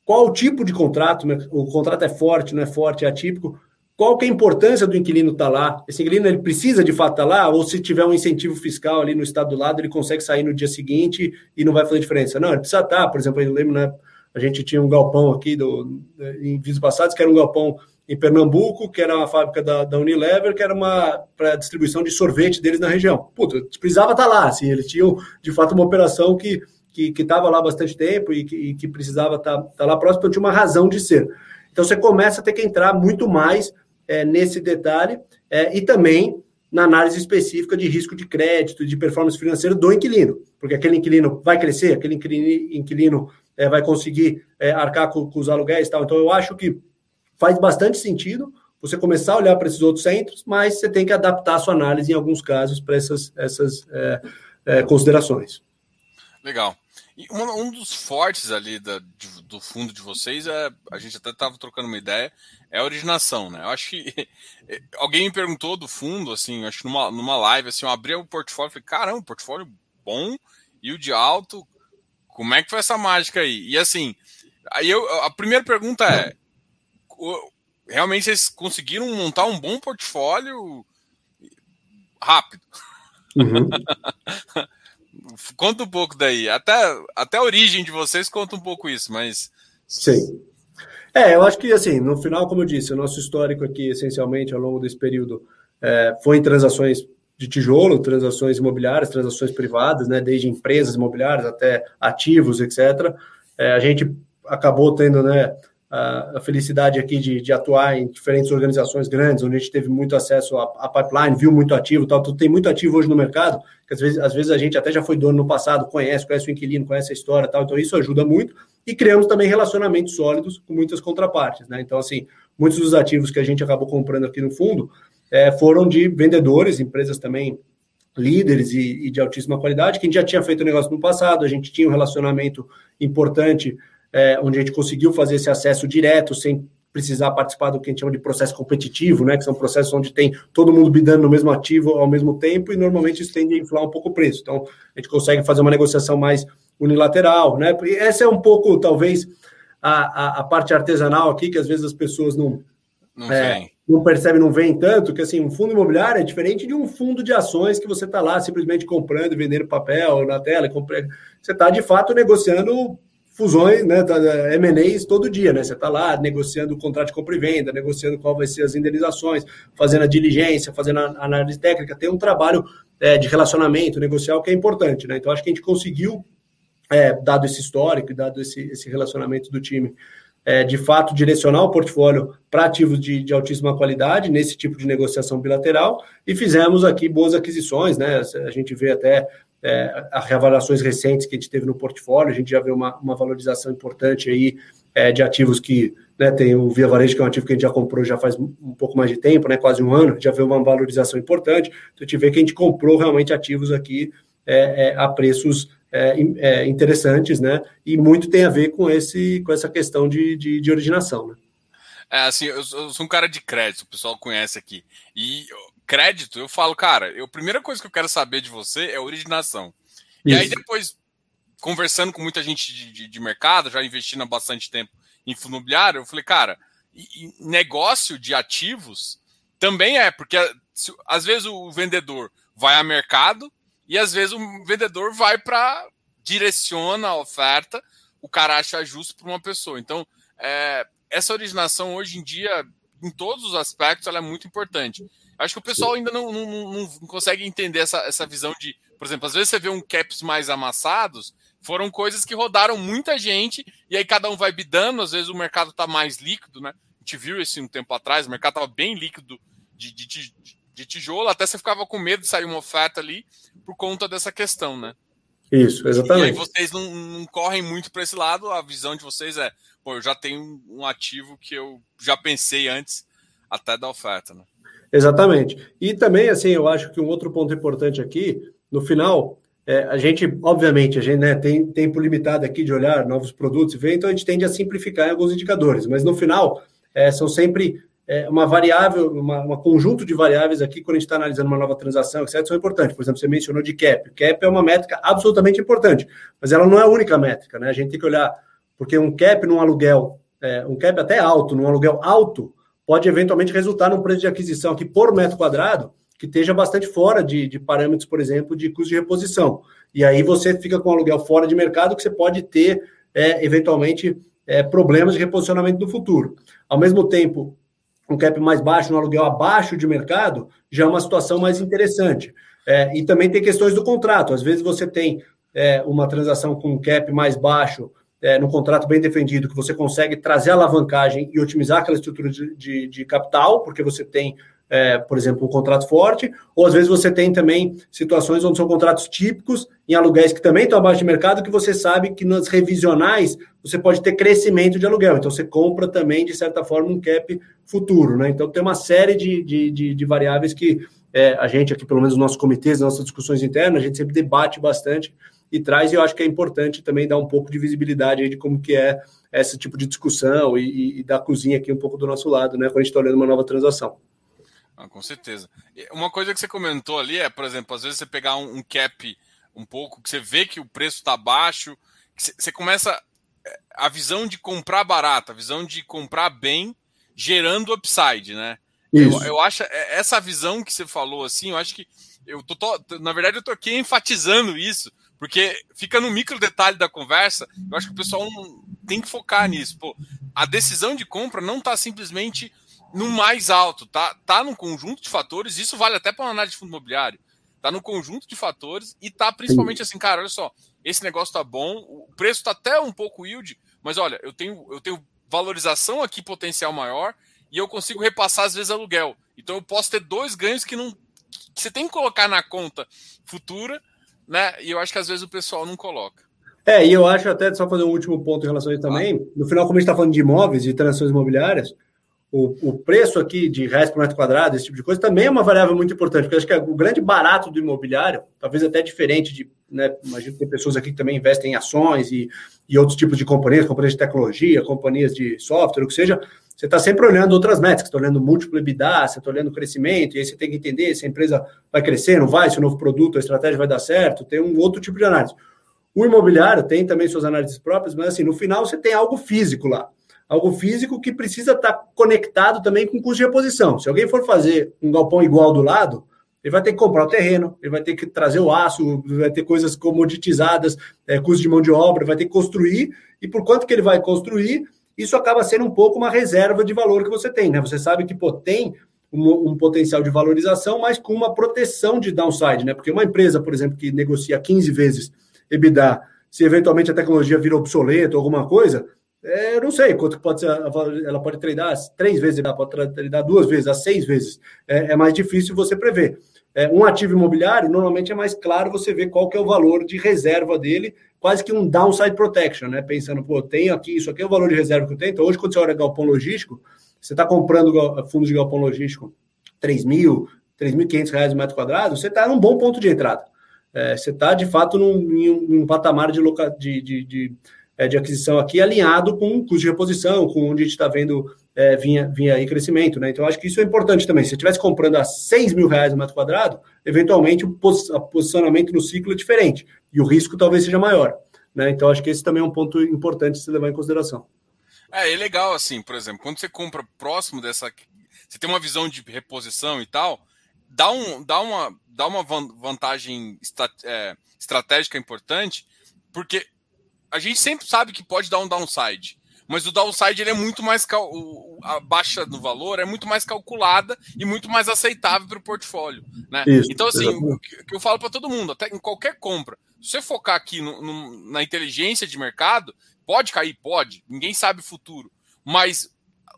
qual tipo de contrato, né, o contrato é forte, não é forte, é atípico, qual que é a importância do inquilino estar tá lá? Esse inquilino ele precisa de fato estar tá lá? Ou se tiver um incentivo fiscal ali no estado do lado, ele consegue sair no dia seguinte e não vai fazer diferença? Não, ele precisa estar. Tá, por exemplo, eu lembro, né, a gente tinha um galpão aqui do, em vídeos passados, que era um galpão em Pernambuco, que era uma fábrica da, da Unilever, que era uma para distribuição de sorvete deles na região. Puta, precisava estar lá, assim, eles tinham de fato uma operação que que estava lá bastante tempo e que, e que precisava estar, estar lá próximo, então tinha uma razão de ser. Então você começa a ter que entrar muito mais é, nesse detalhe é, e também na análise específica de risco de crédito de performance financeira do inquilino, porque aquele inquilino vai crescer, aquele inquilino, inquilino é, vai conseguir é, arcar com, com, os aluguéis e tal. Então, eu acho que faz bastante sentido você começar a olhar para esses outros centros, mas você tem que adaptar a sua análise em alguns casos para essas, essas é, é, considerações. Legal. E um, um dos fortes ali da, de, do fundo de vocês é, a gente até estava trocando uma ideia, é a originação, né? Eu acho que alguém me perguntou do fundo, assim, acho que numa, numa live, assim, eu abri o portfólio e falei, caramba, portfólio bom e o de alto, como é que foi essa mágica aí? E assim, aí eu, a primeira pergunta é, realmente vocês conseguiram montar um bom portfólio rápido? Uhum. conta um pouco daí. Até, até a origem de vocês conta um pouco isso, mas. Sim. É, eu acho que, assim, no final, como eu disse, o nosso histórico aqui, essencialmente, ao longo desse período, é, foi em transações de tijolo, transações imobiliárias, transações privadas, né, desde empresas imobiliárias até ativos, etc. É, a gente acabou tendo, né, a, felicidade aqui de, de, atuar em diferentes organizações grandes, onde a gente teve muito acesso à, pipeline, viu muito ativo, tal, então tem muito ativo hoje no mercado, que às vezes, às vezes a gente até já foi dono no passado, conhece, conhece o inquilino, conhece a história, tal, então isso ajuda muito, e criamos também relacionamentos sólidos com muitas contrapartes, né? Então, assim, muitos dos ativos que a gente acabou comprando aqui no fundo é, foram de vendedores, empresas também líderes e, e de altíssima qualidade, que a gente já tinha feito negócio no passado, a gente tinha um relacionamento importante é, onde a gente conseguiu fazer esse acesso direto, sem precisar participar do que a gente chama de processo competitivo, né, que são processos onde tem todo mundo bidando no mesmo ativo ao mesmo tempo, e normalmente isso tende a inflar um pouco o preço. Então, a gente consegue fazer uma negociação mais unilateral, né? E essa é um pouco, talvez, a, a, a parte artesanal aqui, que às vezes as pessoas não, não, é, não percebem, não veem tanto, que assim, um fundo imobiliário é diferente de um fundo de ações que você está lá simplesmente comprando e vendendo papel na tela. Você está, de fato, negociando fusões, né, M&As todo dia, né? Você está lá negociando o contrato de compra e venda, negociando qual vai ser as indenizações, fazendo a diligência, fazendo a análise técnica, tem um trabalho é, de relacionamento negocial que é importante, né? Então acho que a gente conseguiu, é, dado esse histórico, dado esse, esse relacionamento do time, é, de fato direcionar o portfólio para ativos de, de altíssima qualidade nesse tipo de negociação bilateral e fizemos aqui boas aquisições, né? A gente vê até é, as reavaliações recentes que a gente teve no portfólio, a gente já vê uma, uma valorização importante aí é, de ativos que né, tem o Via Varejo, que é um ativo que a gente já comprou já faz um pouco mais de tempo, né, quase um ano, já vê uma valorização importante. Então, a gente vê que a gente comprou realmente ativos aqui é, é a preços é, é, interessantes, né? E muito tem a ver com, esse, com essa questão de, de, de originação, né? É, assim, eu, eu, sou um cara de crédito, o pessoal conhece aqui. E crédito, eu falo, cara, eu, a primeira coisa que eu quero saber de você é originação. Isso. E aí depois, conversando com muita gente de, de, de, mercado, já investindo há bastante tempo em fundo imobiliário, eu falei, cara, e, e negócio de ativos também é, porque se, às vezes o vendedor vai a mercado e às vezes o vendedor vai para direciona a oferta, o cara acha justo para uma pessoa. Então, é, essa originação hoje em dia, em todos os aspectos, ela é muito importante. Acho que o pessoal ainda não, não, não, consegue entender essa, essa visão de, por exemplo, às vezes você vê um caps mais amassados, foram coisas que rodaram muita gente, e aí cada um vai bidando, às vezes o mercado está mais líquido, né? A gente viu isso um tempo atrás, o mercado estava bem líquido de, de, de, de tijolo, até você ficava com medo de sair uma oferta ali por conta dessa questão, né? Isso, exatamente. E aí vocês não, não correm muito para esse lado, a visão de vocês é, pô, eu já tenho um ativo que eu já pensei antes até da oferta, né? Exatamente. E também, assim, eu acho que um outro ponto importante aqui, no final, é, a gente, obviamente, a gente né, tem tempo limitado aqui de olhar novos produtos e ver, então a gente tende a simplificar em alguns indicadores, mas no final, é, são sempre é, uma variável, uma, uma, conjunto de variáveis aqui, quando a gente está analisando uma nova transação, etc., são importantes. Por exemplo, você mencionou de CAP. CAP é uma métrica absolutamente importante, mas ela não é a única métrica, né? A gente tem que olhar, porque um CAP num aluguel, é, um CAP até alto, num aluguel alto, pode eventualmente resultar num preço de aquisição aqui por metro quadrado que esteja bastante fora de, de parâmetros, por exemplo, de custo de reposição. E aí você fica com um aluguel fora de mercado que você pode ter, é, eventualmente, é, problemas de reposicionamento no futuro. Ao mesmo tempo, um cap mais baixo, um aluguel abaixo de mercado, já é uma situação mais interessante. É, e também tem questões do contrato. Às vezes você tem é, uma transação com um cap mais baixo, é, no contrato bem defendido, que você consegue trazer alavancagem e otimizar aquela estrutura de, de, de capital, porque você tem é, por exemplo, um contrato forte, ou às vezes você tem também situações onde são contratos típicos em aluguéis que também estão abaixo de mercado, que você sabe que nas revisionais você pode ter crescimento de aluguel. Então você compra também, de certa forma, um cap futuro. Né? Então tem uma série de, de, de, de variáveis que é, a gente aqui, pelo menos nos nossos comitês, nas nossas discussões internas, a gente sempre debate bastante e traz, e eu acho que é importante também dar um pouco de visibilidade aí de como que é esse tipo de discussão e, e da cozinha aqui um pouco do nosso lado, né? Quando a gente está olhando uma nova transação. Ah, com certeza. Uma coisa que você comentou ali é, por exemplo, às vezes você pegar um, um cap um pouco, que você vê que o preço está baixo, você, você começa é, a visão de comprar barato, a visão de comprar bem, gerando upside, né? Eu, eu, acho é, essa visão que você falou assim, eu acho que eu tô, na verdade eu tô aqui enfatizando isso, porque fica no micro detalhe da conversa. Eu acho que o pessoal tem que focar nisso. Pô, a decisão de compra não está simplesmente no mais alto, tá? Tá num conjunto de fatores, isso vale até para uma análise de fundo imobiliário. Tá no conjunto de fatores e tá principalmente assim, cara, olha só, esse negócio tá bom, o preço tá até um pouco yield, mas olha, eu tenho, eu tenho valorização aqui potencial maior e eu consigo repassar às vezes aluguel. Então eu posso ter dois ganhos que não que você tem que colocar na conta futura, né? E eu acho que às vezes o pessoal não coloca. É, e eu acho até só fazer um último ponto em relação a isso também. Ah. No final, como a gente está falando de imóveis e transações imobiliárias, o, o preço aqui de reais por metro quadrado, esse tipo de coisa, também é uma variável muito importante, porque acho que é o grande barato do imobiliário, talvez até diferente de, né, imagino que tem pessoas aqui que também investem em ações e, e outros tipos de companhias, companhias de tecnologia, companhias de software, o que seja, você está sempre olhando outras métricas, está olhando múltiplo EBITDA, você está olhando crescimento, e aí você tem que entender se a empresa vai crescer, não vai, se o novo produto, a estratégia vai dar certo, tem um outro tipo de análise. O imobiliário tem também suas análises próprias, mas assim, no final você tem algo físico lá algo físico que precisa estar conectado também com custo de reposição. Se alguém for fazer um galpão igual do lado, ele vai ter que comprar o terreno, ele vai ter que trazer o aço, vai ter coisas comoditizadas, é, custo de mão de obra, vai ter que construir, e por quanto que ele vai construir, isso acaba sendo um pouco uma reserva de valor que você tem, né? Você sabe que pô, tem um, um, potencial de valorização, mas com uma proteção de downside, né? Porque uma empresa, por exemplo, que negocia 15 vezes EBITDA, se eventualmente a tecnologia vira obsoleta ou alguma coisa, eu não sei quanto pode ser, ela pode treinar três vezes, ela pode treinar duas vezes, a seis vezes. É, é mais difícil você prever. É, um ativo imobiliário, normalmente é mais claro você ver qual que é o valor de reserva dele, quase que um downside protection, né? Pensando, pô, tenho aqui, isso aqui é o valor de reserva que eu tenho. Então, hoje, quando você olha galpão logístico, você está comprando fundos de galpão logístico 3 mil, 3.500 reais metro quadrado, você está num bom ponto de entrada. É, você está, de fato, num, em um, patamar de, loca, de, de, de é, de aquisição aqui alinhado com o custo de reposição, com onde a gente está vendo é, vinha, vinha aí crescimento, né? Então, acho que isso é importante também. Se você estivesse comprando a 6 mil reais no metro quadrado, eventualmente o posicionamento no ciclo é diferente e o risco talvez seja maior, né? Então, acho que esse também é um ponto importante se levar em consideração. É, é legal, assim, por exemplo, quando você compra próximo dessa. Você tem uma visão de reposição e tal, dá, um, dá, uma, dá uma vantagem é, estratégica importante, porque a gente sempre sabe que pode dar um downside mas o downside ele é muito mais cal... a baixa do valor é muito mais calculada e muito mais aceitável para o portfólio, né? Isso, então assim, o que eu falo para todo mundo, até em qualquer compra, se você focar aqui no, no, na inteligência de mercado, pode cair, pode, ninguém sabe o futuro, mas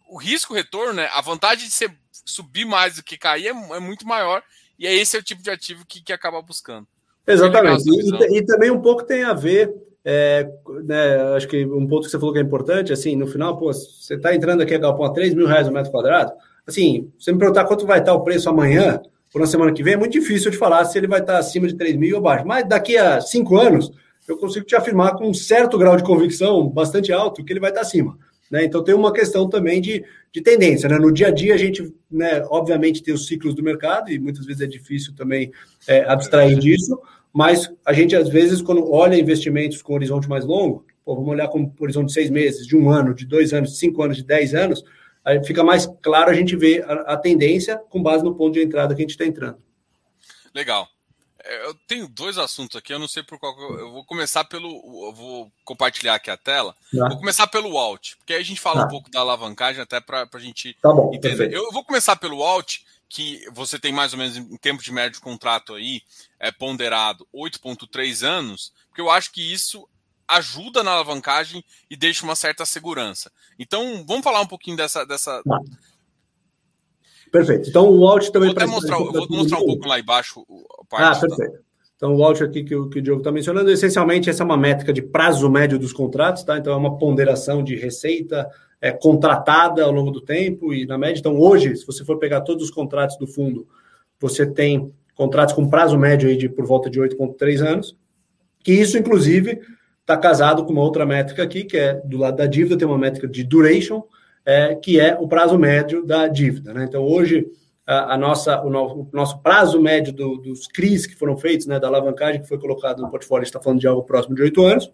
o risco retorno, né, a vantagem de você subir mais do que cair é, é muito maior e é esse é o tipo de ativo que, que acaba buscando. Exatamente. E, e, também um pouco tem a ver é, né, acho que um ponto que você falou que é importante, assim, no final, pô, você está entrando aqui a galpão a 3 mil reais o metro quadrado, assim, você me perguntar quanto vai estar o preço amanhã, ou na semana que vem, é muito difícil de falar se ele vai estar acima de 3 mil ou abaixo, mas daqui a cinco anos, eu consigo te afirmar com um certo grau de convicção bastante alto que ele vai estar acima. Né? Então tem uma questão também de, de tendência. Né? No dia a dia a gente, né, obviamente, tem os ciclos do mercado, e muitas vezes é difícil também é, abstrair disso, mas a gente, às vezes, quando olha investimentos com horizonte mais longo, pô, vamos olhar com horizonte de seis meses, de um ano, de dois anos, de cinco anos, de dez anos, aí fica mais claro a gente ver a, a tendência com base no ponto de entrada que a gente está entrando. Legal. É, eu tenho dois assuntos aqui, eu não sei por qual. Eu vou começar pelo. Eu vou compartilhar aqui a tela. Tá. Vou começar pelo alt, porque aí a gente fala tá. um pouco da alavancagem até para a gente tá bom, entender. Perfeito. Eu vou começar pelo alt, que você tem mais ou menos em tempo de médio de contrato aí, é, ponderado 8,3 anos, porque eu acho que isso ajuda na alavancagem e deixa uma certa segurança. Então, vamos falar um pouquinho dessa. dessa... Tá. Perfeito. Então, o out também. Vou, mostrar, vou mostrar um pouco lá embaixo. ah, perfeito. Tá? Então, o out aqui que o, que o Diogo está mencionando, essencialmente, essa é uma métrica de prazo médio dos contratos, tá? Então, é uma ponderação de receita é, contratada ao longo do tempo e na média. Então, hoje, se você for pegar todos os contratos do fundo, você tem contratos com prazo médio aí de por volta de 8,3 anos, que isso, inclusive, está casado com uma outra métrica aqui, que é do lado da dívida, tem uma métrica de duration, é, que é o prazo médio da dívida. Né? Então, hoje, a, a nossa, o, no, o, nosso prazo médio do, dos CRIs que foram feitos, né, da alavancagem que foi colocado no portfólio, está falando de algo próximo de 8 anos,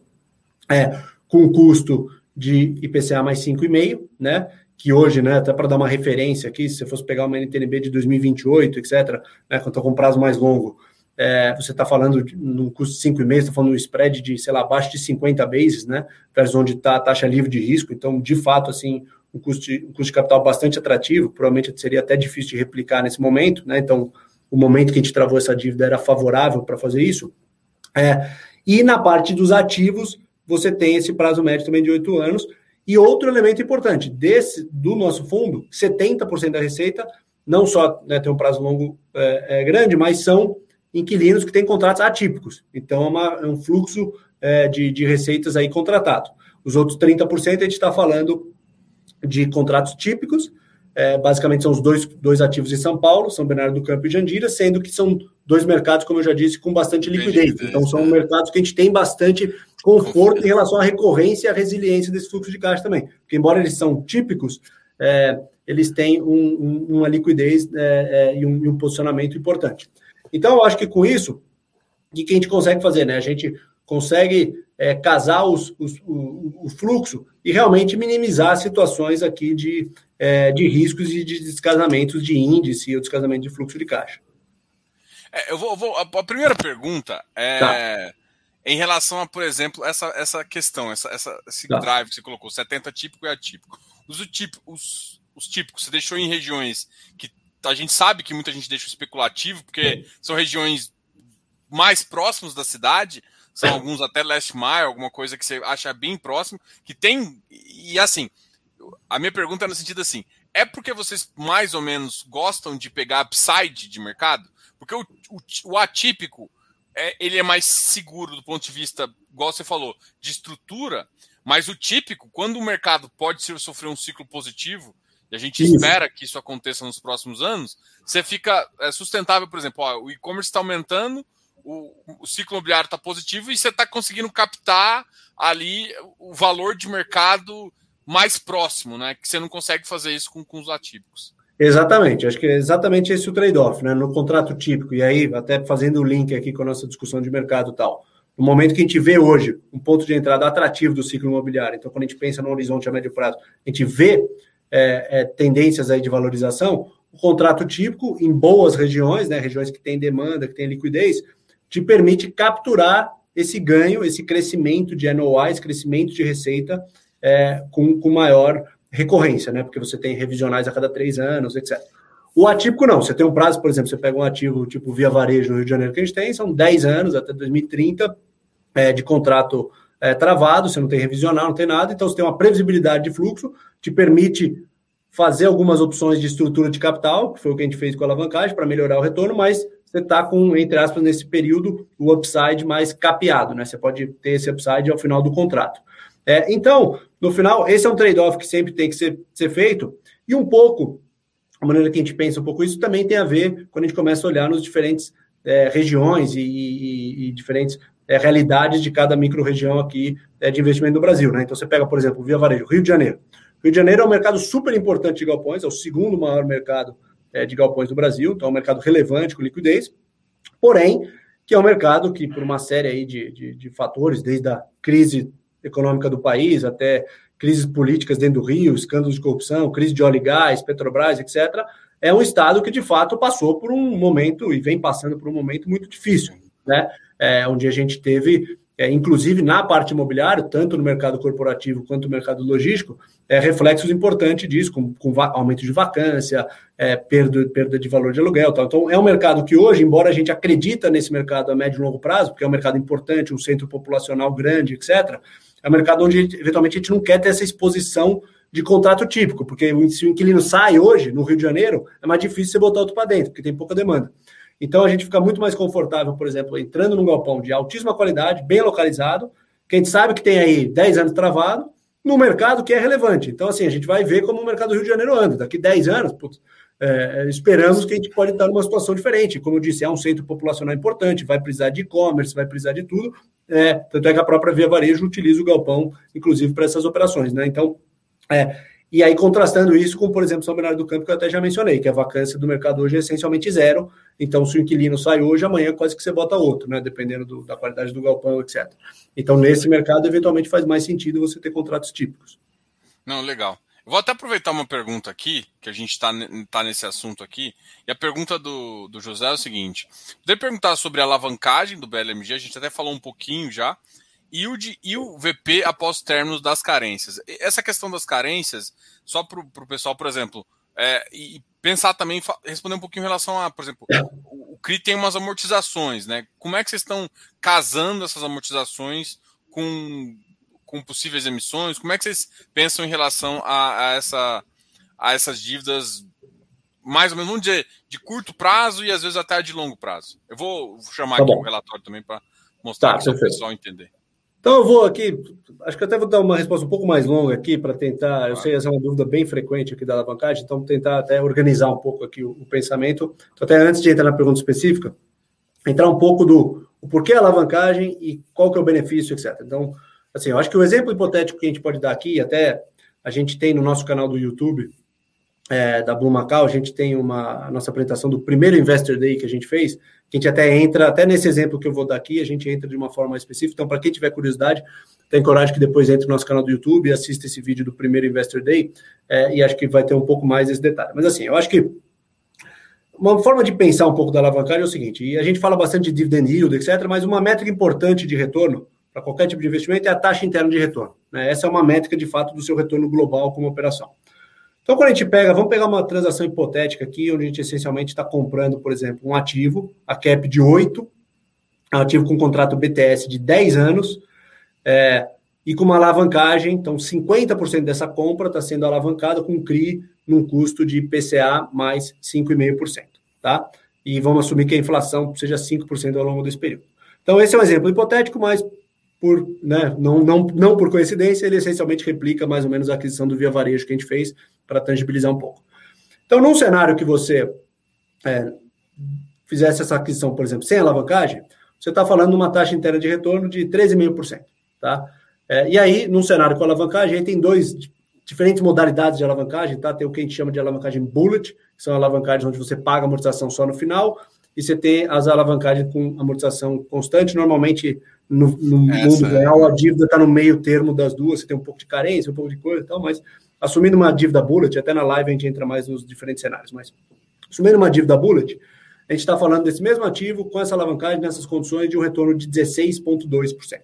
é, com custo de IPCA mais 5,5, né? Que hoje, né, até para dar uma referência aqui, se você fosse pegar uma NTNB de 2028, etc., né, quando com prazo mais longo, é, você está falando num custo de 5,5, está falando um spread de, sei lá, abaixo de 50 bases, né? Versus onde está a taxa livre de risco. Então, de fato, assim, um custo, de, um custo de capital bastante atrativo, provavelmente seria até difícil de replicar nesse momento, né? Então, o momento que a gente travou essa dívida era favorável para fazer isso. É, e na parte dos ativos, você tem esse prazo médio também de oito anos. E outro elemento importante, desse do nosso fundo, 70% da receita não só né, tem um prazo longo é, é, grande, mas são inquilinos que têm contratos atípicos. Então, é, uma, é um fluxo é, de, de receitas aí contratado. Os outros 30% a gente está falando de contratos típicos, é, basicamente são os dois, dois ativos em São Paulo, São Bernardo do Campo e Jandira, sendo que são dois mercados, como eu já disse, com bastante liquidez. Então, são mercados que a gente tem bastante conforto em relação à recorrência e à resiliência desse fluxo de caixa também. Porque, embora eles são típicos, é, eles têm um, um, uma liquidez é, é, e, um, um, posicionamento importante. Então, eu acho que com isso, o que a gente consegue fazer? Né? A gente consegue é, casar os, os, o, o, fluxo e realmente minimizar situações aqui de, é, de riscos e de descasamentos de índice ou descasamento de fluxo de caixa. É, eu vou, vou, a primeira pergunta é. Tá em relação a, por exemplo, essa, essa questão, essa, essa, esse tá. drive que você colocou, 70 típico e atípico. Os, os, os típicos, você deixou em regiões que a gente sabe que muita gente deixa especulativo, porque são regiões mais próximas da cidade, são alguns até last mile, alguma coisa que você acha bem próximo, que tem. E assim, a minha pergunta é no sentido assim: é porque vocês mais ou menos gostam de pegar upside de mercado? Porque o, o, o atípico é, ele é mais seguro do ponto de vista, igual você falou, de estrutura, mas o típico, quando o mercado pode sofrer um ciclo positivo, e a gente isso. espera que isso aconteça nos próximos anos, você fica é, sustentável, por exemplo, ó, o e-commerce está aumentando, o, o ciclo imobiliário está positivo e você está conseguindo captar ali o valor de mercado mais próximo, né? Que você não consegue fazer isso com, com os atípicos. Exatamente, acho que é exatamente esse o trade-off, né? No contrato típico, e aí, até fazendo o link aqui com a nossa discussão de mercado e tal. No momento que a gente vê hoje um ponto de entrada atrativo do ciclo imobiliário, então quando a gente pensa no horizonte a médio prazo, a gente vê é, é, tendências aí de valorização, o contrato típico em boas regiões, né, regiões que têm demanda, que têm liquidez, te permite capturar esse ganho, esse crescimento de NOI, esse crescimento de receita é, com, com maior recorrência, né? Porque você tem revisionais a cada três anos, etc. O atípico não, você tem um prazo, por exemplo, você pega um ativo tipo via varejo no Rio de Janeiro que a gente tem, são 10 anos até 2030 é, de contrato é, travado, você não tem revisional, não tem nada, então você tem uma previsibilidade de fluxo, te permite fazer algumas opções de estrutura de capital, que foi o que a gente fez com a alavancagem, para melhorar o retorno, mas você está com, entre aspas, nesse período, o upside mais capeado, né? Você pode ter esse upside ao final do contrato. É, então, no final, esse é um trade-off que sempre tem que ser, ser feito, e um pouco, a maneira que a gente pensa um pouco isso também tem a ver quando a gente começa a olhar nos diferentes é, regiões e, e, e diferentes é, realidades de cada micro-região aqui é, de investimento no Brasil. Né? Então, você pega, por exemplo, Via Varejo, Rio de Janeiro. Rio de Janeiro é um mercado super importante de galpões, é o segundo maior mercado é, de galpões do Brasil, então é um mercado relevante com liquidez, porém, que é um mercado que, por uma série aí de, de, de fatores, desde a crise econômica do país até crises políticas dentro do Rio, escândalos de corrupção, crise de óleo e gás, Petrobras, etc., é um estado que de fato passou por um momento e vem passando por um momento muito difícil, né? É, onde a gente teve é, inclusive na parte imobiliária, tanto no mercado corporativo quanto no mercado logístico, é, reflexos importantes disso, com, com aumento de vacância, é, perda, perda de valor de aluguel. Tal. Então, é um mercado que hoje, embora a gente acredita nesse mercado a médio e longo prazo, porque é um mercado importante, um centro populacional grande, etc., é um mercado onde, eventualmente, a gente não quer ter essa exposição de contrato típico, porque se o inquilino sai hoje, no Rio de Janeiro, é mais difícil você botar outro para dentro, porque tem pouca demanda. Então a gente fica muito mais confortável, por exemplo, entrando num galpão de altíssima qualidade, bem localizado, que a gente sabe que tem aí 10 anos travado, no mercado que é relevante. Então, assim, a gente vai ver como o mercado do Rio de Janeiro anda. Daqui 10 anos, putz, é, esperamos que a gente pode estar numa situação diferente. Como eu disse, é um centro populacional importante, vai precisar de e-commerce, vai precisar de tudo. É, tanto é que a própria Via Varejo utiliza o galpão, inclusive, para essas operações. Né? Então, é, e aí, contrastando isso com, por exemplo, São Bernardo do Campo, que eu até já mencionei, que a vacância do mercado hoje é essencialmente zero. Então, se o inquilino sai hoje, amanhã quase que você bota outro, né? Dependendo do, da qualidade do galpão, etc. Então, nesse mercado, eventualmente faz mais sentido você ter contratos típicos. Não, legal. Vou até aproveitar uma pergunta aqui, que a gente está tá nesse assunto aqui. E a pergunta do, do José é o seguinte: poder perguntar sobre a alavancagem do BLMG, a gente até falou um pouquinho já yield e o VP após términos das carências. Essa questão das carências, só para o pessoal, por exemplo, é, e pensar também, responder um pouquinho em relação a, por exemplo, o, o CRI tem umas amortizações, né? Como é que vocês estão casando essas amortizações com, com possíveis emissões? Como é que vocês pensam em relação a, a essa, a essas dívidas mais ou menos, vamos dizer, de curto prazo e às vezes até de longo prazo? Eu vou chamar tá aqui o relatório também para mostrar tá, para o pessoal entender. Então eu vou aqui, acho que até vou dar uma resposta um pouco mais longa aqui para tentar, eu sei essa é uma dúvida bem frequente aqui da alavancagem, então vou tentar até organizar um pouco aqui o, o pensamento. Então, até antes de entrar na pergunta específica, entrar um pouco do o porquê a alavancagem e qual que é o benefício, etc. Então, assim, eu acho que o exemplo hipotético que a gente pode dar aqui, até a gente tem no nosso canal do YouTube, é, da Blue Macau, a gente tem uma a nossa apresentação do primeiro Investor Day que a gente fez, que a gente até entra, até nesse exemplo que eu vou dar aqui, a gente entra de uma forma específica. Então, para quem tiver curiosidade, tem coragem que depois entre no nosso canal do YouTube e assista esse vídeo do primeiro Investor Day, é, e acho que vai ter um pouco mais esse detalhe. Mas assim, eu acho que uma forma de pensar um pouco da alavancagem é o seguinte, e a gente fala bastante de dividend yield, etc., mas uma métrica importante de retorno para qualquer tipo de investimento é a taxa interna de retorno. Né? Essa é uma métrica, de fato, do seu retorno global como operação. Então, quando a gente pega, vamos pegar uma transação hipotética aqui, onde a gente essencialmente está comprando, por exemplo, um ativo, a CAP de 8, um ativo com contrato BTS de 10 anos, é, e com uma alavancagem, então 50% dessa compra está sendo alavancada com CRI num custo de IPCA mais 5,5%, tá? E vamos assumir que a inflação seja 5% ao longo desse período. Então, esse é um exemplo hipotético, mas por, né, não, não, não por coincidência, ele essencialmente replica mais ou menos a aquisição do Via Varejo que a gente fez para tangibilizar um pouco. Então, num cenário que você é, fizesse essa aquisição, por exemplo, sem alavancagem, você está falando de uma taxa interna de retorno de 13,5%. Tá? É, e aí, num cenário com alavancagem, aí tem dois diferentes modalidades de alavancagem, tá? Tem o que a gente chama de alavancagem bullet, que são alavancagens onde você paga amortização só no final, e você tem as alavancagens com amortização constante, normalmente no, no mundo real a dívida está no meio termo das duas, você tem um pouco de carência, um pouco de coisa e tal, mas assumindo uma dívida bullet, até na live a gente entra mais nos diferentes cenários, mas assumindo uma dívida bullet, a gente está falando desse mesmo ativo com essa alavancagem nessas condições de um retorno de 16,2%.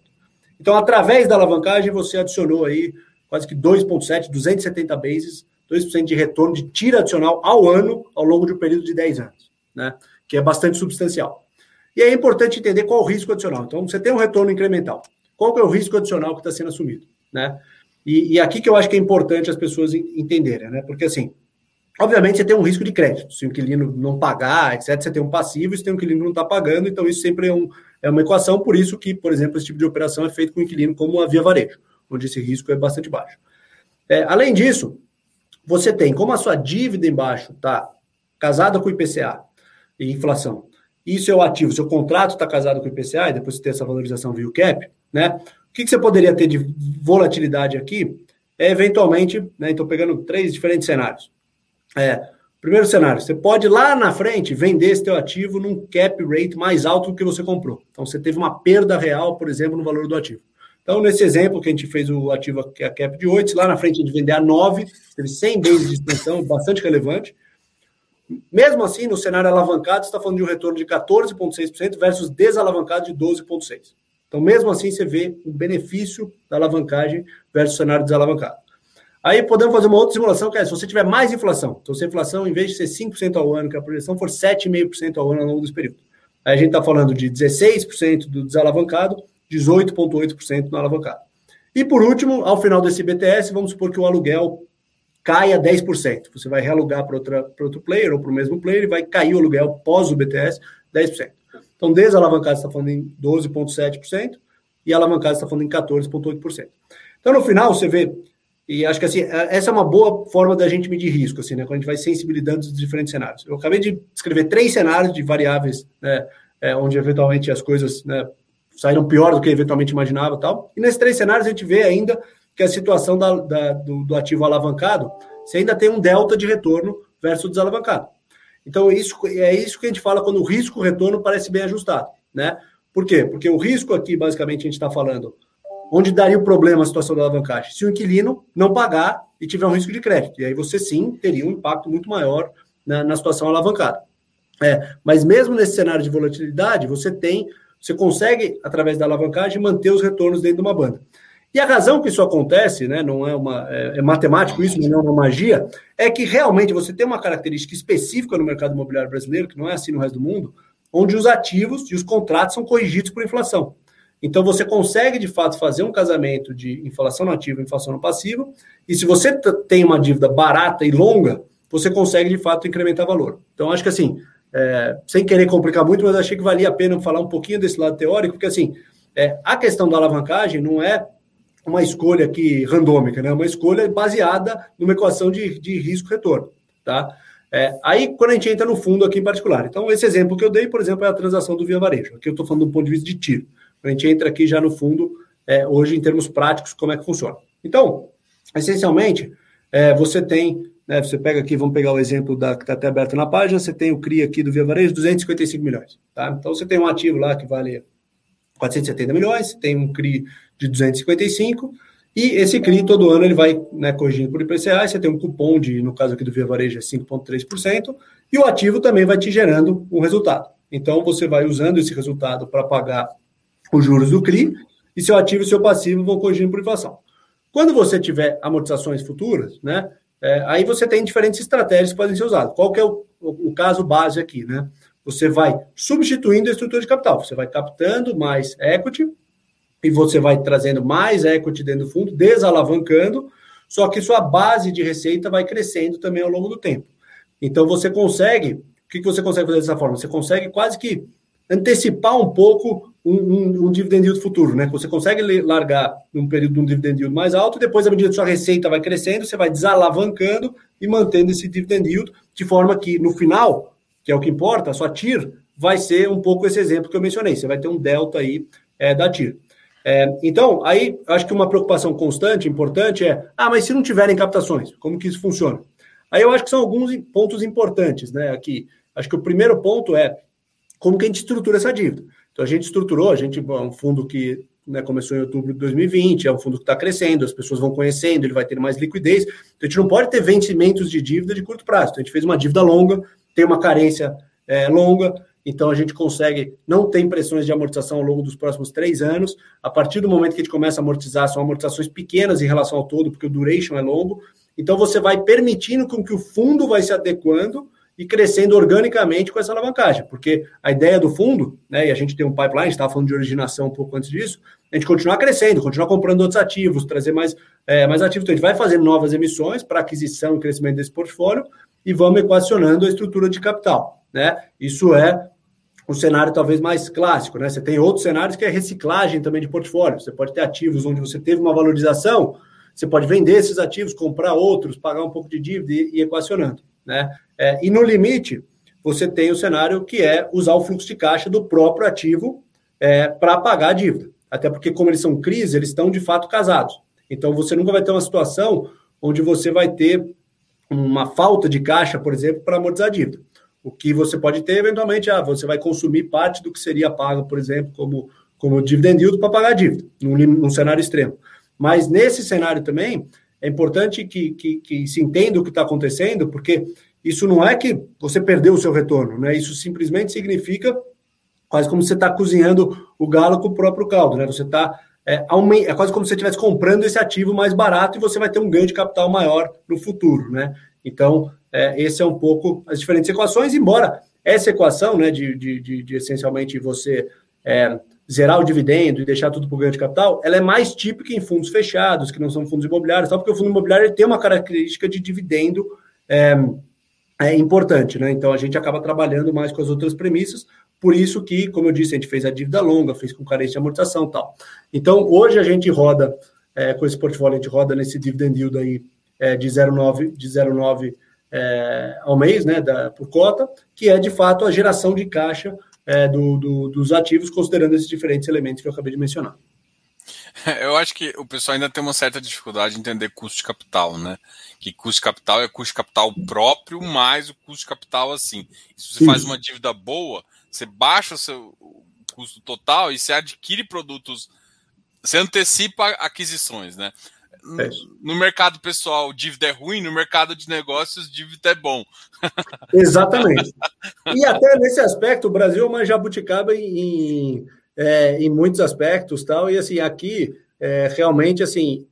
Então, através da alavancagem, você adicionou aí quase que 2,7, 270 bases, 2% de retorno de tira adicional ao ano ao longo de um período de 10 anos, né? Que é bastante substancial. E é importante entender qual o risco adicional. Então, você tem um retorno incremental. Qual é o risco adicional que está sendo assumido, né? E, e, aqui que eu acho que é importante as pessoas entenderem, né? Porque assim, obviamente você tem um risco de crédito. Se o inquilino não pagar, etc., você tem um passivo, se tem um inquilino que não está pagando, então isso sempre é, um, é uma equação, por isso que, por exemplo, esse tipo de operação é feito com inquilino como a via varejo onde esse risco é bastante baixo. É, além disso, você tem, como a sua dívida embaixo está casada com o IPCA e inflação, e seu ativo, seu contrato está casado com o IPCA, e depois você tem essa valorização via CAP, né? O que, que você poderia ter de volatilidade aqui? É eventualmente, né? Então, pegando três diferentes cenários. É, primeiro cenário, você pode lá na frente vender esse teu ativo num cap rate mais alto do que você comprou. Então, você teve uma perda real, por exemplo, no valor do ativo. Então, nesse exemplo que a gente fez o ativo é a cap de 8, lá na frente a gente vender a 9, teve 100 vezes de extensão, bastante relevante. Mesmo assim, no cenário alavancado, você está falando de um retorno de 14,6% versus desalavancado de 12,6%. Então, mesmo assim, você vê o benefício da alavancagem versus o cenário desalavancado. Aí podemos fazer uma outra simulação, que é se você tiver mais inflação. Então, se a inflação, em vez de ser 5% ao ano, que a projeção for 7,5% ao ano ao longo desse período. Aí a gente está falando de 16% do desalavancado 18,8% no alavancado. E por último, ao final desse BTS, vamos supor que o aluguel caia 10%. Você vai realugar para outro player ou para o mesmo player e vai cair o aluguel pós o BTS 10%. Então, desalavancado está falando em 12,7% e alavancado está falando em 14,8%. Então, no final, você vê, e acho que assim, é, essa é uma boa forma da gente medir risco, assim, né? Quando a gente vai sensibilizando os diferentes cenários. Eu acabei de escrever três cenários de variáveis, né? É, onde eventualmente as coisas né, saíram pior do que eventualmente imaginava tal. E nesses três cenários a gente vê ainda que a situação da, da, do, do, ativo alavancado, você ainda tem um delta de retorno versus desalavancado. Então, isso, é isso que a gente fala quando o risco-retorno parece bem ajustado. Né? Por quê? Porque o risco aqui, basicamente, a gente está falando onde daria o problema a situação da alavancagem? Se o inquilino não pagar e tiver um risco de crédito. E aí você sim teria um impacto muito maior na, na situação alavancada. É, mas mesmo nesse cenário de volatilidade, você tem você consegue, através da alavancagem, manter os retornos dentro de uma banda. E a razão que isso acontece, né, não é uma é, é matemático isso, não é uma magia, é que realmente você tem uma característica específica no mercado imobiliário brasileiro, que não é assim no resto do mundo, onde os ativos e os contratos são corrigidos por inflação. Então você consegue de fato fazer um casamento de inflação nativa e inflação no passivo, e se você tem uma dívida barata e longa, você consegue de fato incrementar valor. Então acho que assim, é, sem querer complicar muito, mas achei que valia a pena falar um pouquinho desse lado teórico, porque assim, é, a questão da alavancagem não é uma escolha aqui randômica, né? Uma escolha baseada numa equação de, de risco-retorno, tá? É, aí, quando a gente entra no fundo aqui em particular. Então, esse exemplo que eu dei, por exemplo, é a transação do Via Varejo. Aqui eu estou falando do ponto de vista de tiro. A gente entra aqui já no fundo, é, hoje, em termos práticos, como é que funciona. Então, essencialmente, é, você tem né? Você pega aqui, vamos pegar o exemplo da, que está até aberto na página, você tem o CRI aqui do Via Varejo, 255 milhões. Tá? Então você tem um ativo lá que vale 470 milhões, tem um CRI de 255, e esse CRI todo ano ele vai né, corrigindo por IPCA, você tem um cupom de, no caso aqui do Via Varejo, é 5,3%, e o ativo também vai te gerando um resultado. Então você vai usando esse resultado para pagar os juros do CRI, e seu ativo e seu passivo vão corrigindo por inflação. Quando você tiver amortizações futuras, né, é, aí você tem diferentes estratégias que podem ser usadas. Qual que é o, o, o, caso base aqui, né? Você vai substituindo a estrutura de capital, você vai captando mais equity e você vai trazendo mais equity dentro do fundo, desalavancando, só que sua base de receita vai crescendo também ao longo do tempo. Então você consegue, o que você consegue fazer dessa forma? Você consegue quase que antecipar um pouco um, um, um dividend yield futuro, né? Você consegue largar num período de um dividend yield mais alto, depois, à medida que sua receita vai crescendo, você vai desalavancando e mantendo esse dividend yield, de forma que, no final, que é o que importa, a sua TIR vai ser um pouco esse exemplo que eu mencionei. Você vai ter um delta aí é, da TIR. É, então, aí acho que uma preocupação constante, importante, é: ah, mas se não tiverem captações, como que isso funciona? Aí eu acho que são alguns pontos importantes, né? Aqui. Acho que o primeiro ponto é como que a gente estrutura essa dívida. Então, a gente estruturou, a gente é um fundo que né, começou em outubro de 2020, é um fundo que está crescendo, as pessoas vão conhecendo, ele vai ter mais liquidez. Então, a gente não pode ter vencimentos de dívida de curto prazo. Então, a gente fez uma dívida longa, tem uma carência é, longa, então a gente consegue não ter pressões de amortização ao longo dos próximos três anos. A partir do momento que a gente começa a amortizar, são amortizações pequenas em relação ao todo, porque o duration é longo. Então você vai permitindo com que o fundo vai se adequando e crescendo organicamente com essa alavancagem, porque a ideia do fundo, né, e a gente tem um pipeline, estava falando de originação um pouco antes disso, a gente continuar crescendo, continuar comprando outros ativos, trazer mais, é, mais ativos. Então, a gente vai fazendo novas emissões para aquisição e crescimento desse portfólio e vamos equacionando a estrutura de capital. Né? Isso é um cenário talvez mais clássico. Né? Você tem outros cenários que é reciclagem também de portfólio. Você pode ter ativos onde você teve uma valorização, você pode vender esses ativos, comprar outros, pagar um pouco de dívida e, e equacionando. Né? É, e no limite, você tem o cenário que é usar o fluxo de caixa do próprio ativo é, para pagar a dívida. Até porque, como eles são crise, eles estão de fato casados. Então, você nunca vai ter uma situação onde você vai ter uma falta de caixa, por exemplo, para amortizar a dívida. O que você pode ter, eventualmente, ah, você vai consumir parte do que seria pago, por exemplo, como, como dividend yield para pagar a dívida, num, num, cenário extremo. Mas nesse cenário também, é importante que, que, que se entenda o que está acontecendo, porque isso não é que você perdeu o seu retorno, né? Isso simplesmente significa quase como você está cozinhando o galo com o próprio caldo, né? Você está é, é, quase como se você estivesse comprando esse ativo mais barato e você vai ter um ganho de capital maior no futuro, né? Então, é, esse é um pouco as diferentes equações, embora essa equação, né, de, de, de, de essencialmente você é, zerar o dividendo e deixar tudo para o ganho de capital, ela é mais típica em fundos fechados, que não são fundos imobiliários, só porque o fundo imobiliário tem uma característica de dividendo é, é importante, né? Então a gente acaba trabalhando mais com as outras premissas, por isso que, como eu disse, a gente fez a dívida longa, fez com carência de amortização tal. Então, hoje a gente roda, é, com esse portfólio, a gente roda nesse dividend yield aí é, de 0,9 de 0,9 é, ao mês, né, da, por cota, que é de fato a geração de caixa é, do, do, dos ativos, considerando esses diferentes elementos que eu acabei de mencionar. Eu acho que o pessoal ainda tem uma certa dificuldade de entender custo de capital, né? Que custo de capital é custo de capital próprio mais o custo de capital assim. Se você Sim. faz uma dívida boa, você baixa o seu custo total e você adquire produtos, você antecipa aquisições, né? No mercado pessoal, dívida é ruim, no mercado de negócios, dívida é bom. Exatamente. E até nesse aspecto, o Brasil é uma jabuticaba em, é, em muitos aspectos, tal. E assim, aqui é, realmente assim,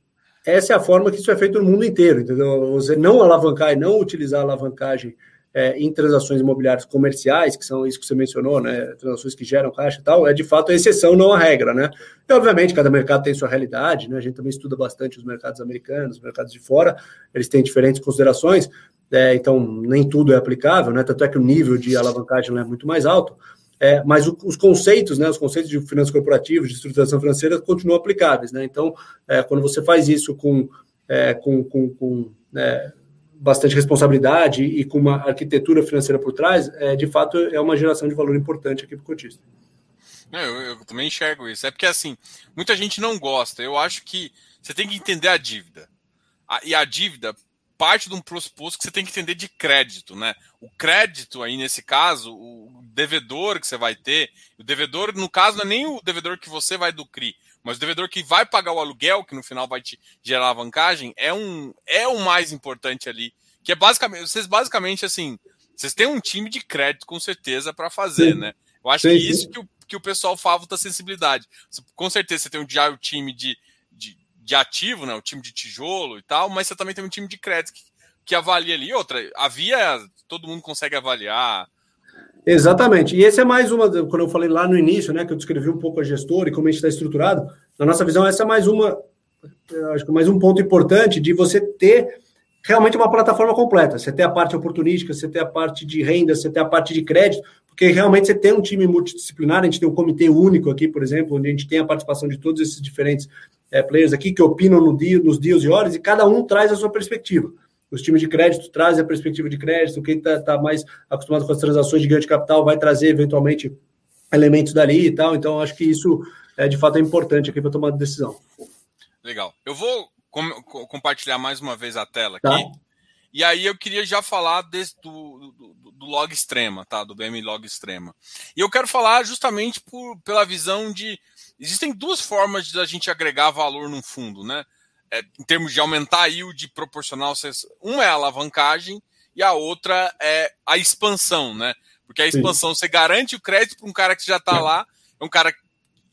essa é a forma que isso é feito no mundo inteiro, entendeu? Você não alavancar e não utilizar a alavancagem é, em transações imobiliárias comerciais, que são isso que você mencionou, né? Transações que geram caixa e tal, é de fato a exceção, não a regra, né? E obviamente cada mercado tem sua realidade, né? A gente também estuda bastante os mercados americanos, os mercados de fora, eles têm diferentes considerações, é, então nem tudo é aplicável, né? Tanto é que o nível de alavancagem é muito mais alto. É, mas o, os conceitos, né, os conceitos de finanças corporativas, de estruturação financeira, continuam aplicáveis. Né? Então, é, quando você faz isso com, é, com, com, com né, bastante responsabilidade e com uma arquitetura financeira por trás, é, de fato é uma geração de valor importante aqui para o cotista. Eu, eu, também enxergo isso. É porque assim, muita gente não gosta. Eu acho que você tem que entender a dívida. A, e a dívida parte de um pressuposto que você tem que entender de crédito, né? O crédito aí nesse caso, o devedor que você vai ter, o devedor no caso não é nem o devedor que você vai do CRI, mas o devedor que vai pagar o aluguel, que no final vai te gerar alavancagem, é um é o mais importante ali, que é basicamente, vocês basicamente assim, vocês têm um time de crédito com certeza para fazer, sim. né? Eu acho sim, que sim. isso que o, que o pessoal falta sensibilidade. Com certeza você tem um, já o time de de ativo, né? O time de tijolo e tal, mas você também tem um time de crédito que, que avalia ali. Outra, a via todo mundo consegue avaliar. Exatamente. E esse é mais uma, quando eu falei lá no início, né, que eu descrevi um pouco a gestora e como a gente está estruturado, na nossa visão, essa é mais uma, acho que mais um ponto importante de você ter realmente uma plataforma completa. Você tem a parte oportunística, você tem a parte de renda, você tem a parte de crédito, porque realmente você tem um time multidisciplinar, a gente tem um comitê único aqui, por exemplo, onde a gente tem a participação de todos esses diferentes é, players aqui que opinam no dia, nos dias e horas, e cada um traz a sua perspectiva. Os times de crédito trazem a perspectiva de crédito, quem está tá mais acostumado com as transações de ganho de capital vai trazer eventualmente elementos dali e tal. Então, acho que isso é de fato é importante aqui para tomar decisão. Legal. Eu vou com compartilhar mais uma vez a tela aqui. Tá. E aí eu queria já falar desse, do, do, do, log extrema, tá? Do BM log extrema. E eu quero falar justamente por, pela visão de existem duas formas de a gente agregar valor no fundo, né? É, em termos de aumentar a yield proporcional, uma é a alavancagem e a outra é a expansão, né? Porque a expansão Sim. você garante o crédito para um cara que já está lá, é um cara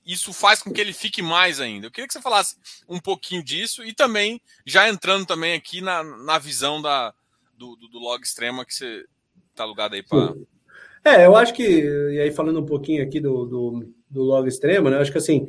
isso faz com que ele fique mais ainda. Eu queria que você falasse um pouquinho disso e também, já entrando também aqui na, na visão da, do, do, do log extrema que você está alugado aí para. É, eu acho que, e aí falando um pouquinho aqui do, do, do log extrema, né? Eu acho que assim,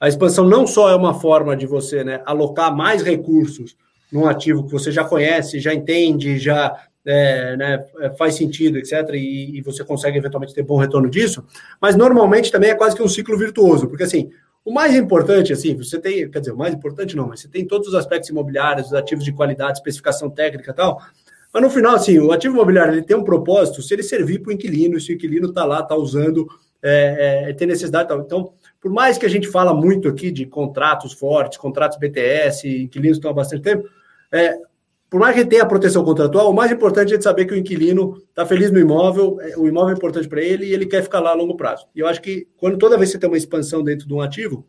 a expansão não só é uma forma de você né, alocar mais recursos num ativo que você já conhece, já entende, já é, né, é, faz sentido, etc., e, e, você consegue eventualmente ter bom retorno disso, mas normalmente também é quase que um ciclo virtuoso, porque assim, o mais importante, assim, você tem, quer dizer, o mais importante não, mas você tem todos os aspectos imobiliários, os ativos de qualidade, especificação técnica e tal, mas no final, assim, o ativo imobiliário ele tem um propósito se ele servir para o inquilino, se o inquilino está lá, está usando, é, é, tem necessidade tal. Então, por mais que a gente fala muito aqui de contratos fortes, contratos BTS, inquilinos estão há bastante tempo, é, por mais que tenha a proteção contratual, o mais importante é saber que o inquilino está feliz no imóvel, é, o imóvel é importante para ele e ele quer ficar lá a longo prazo. E eu acho que quando toda vez que você tem uma expansão dentro de um ativo,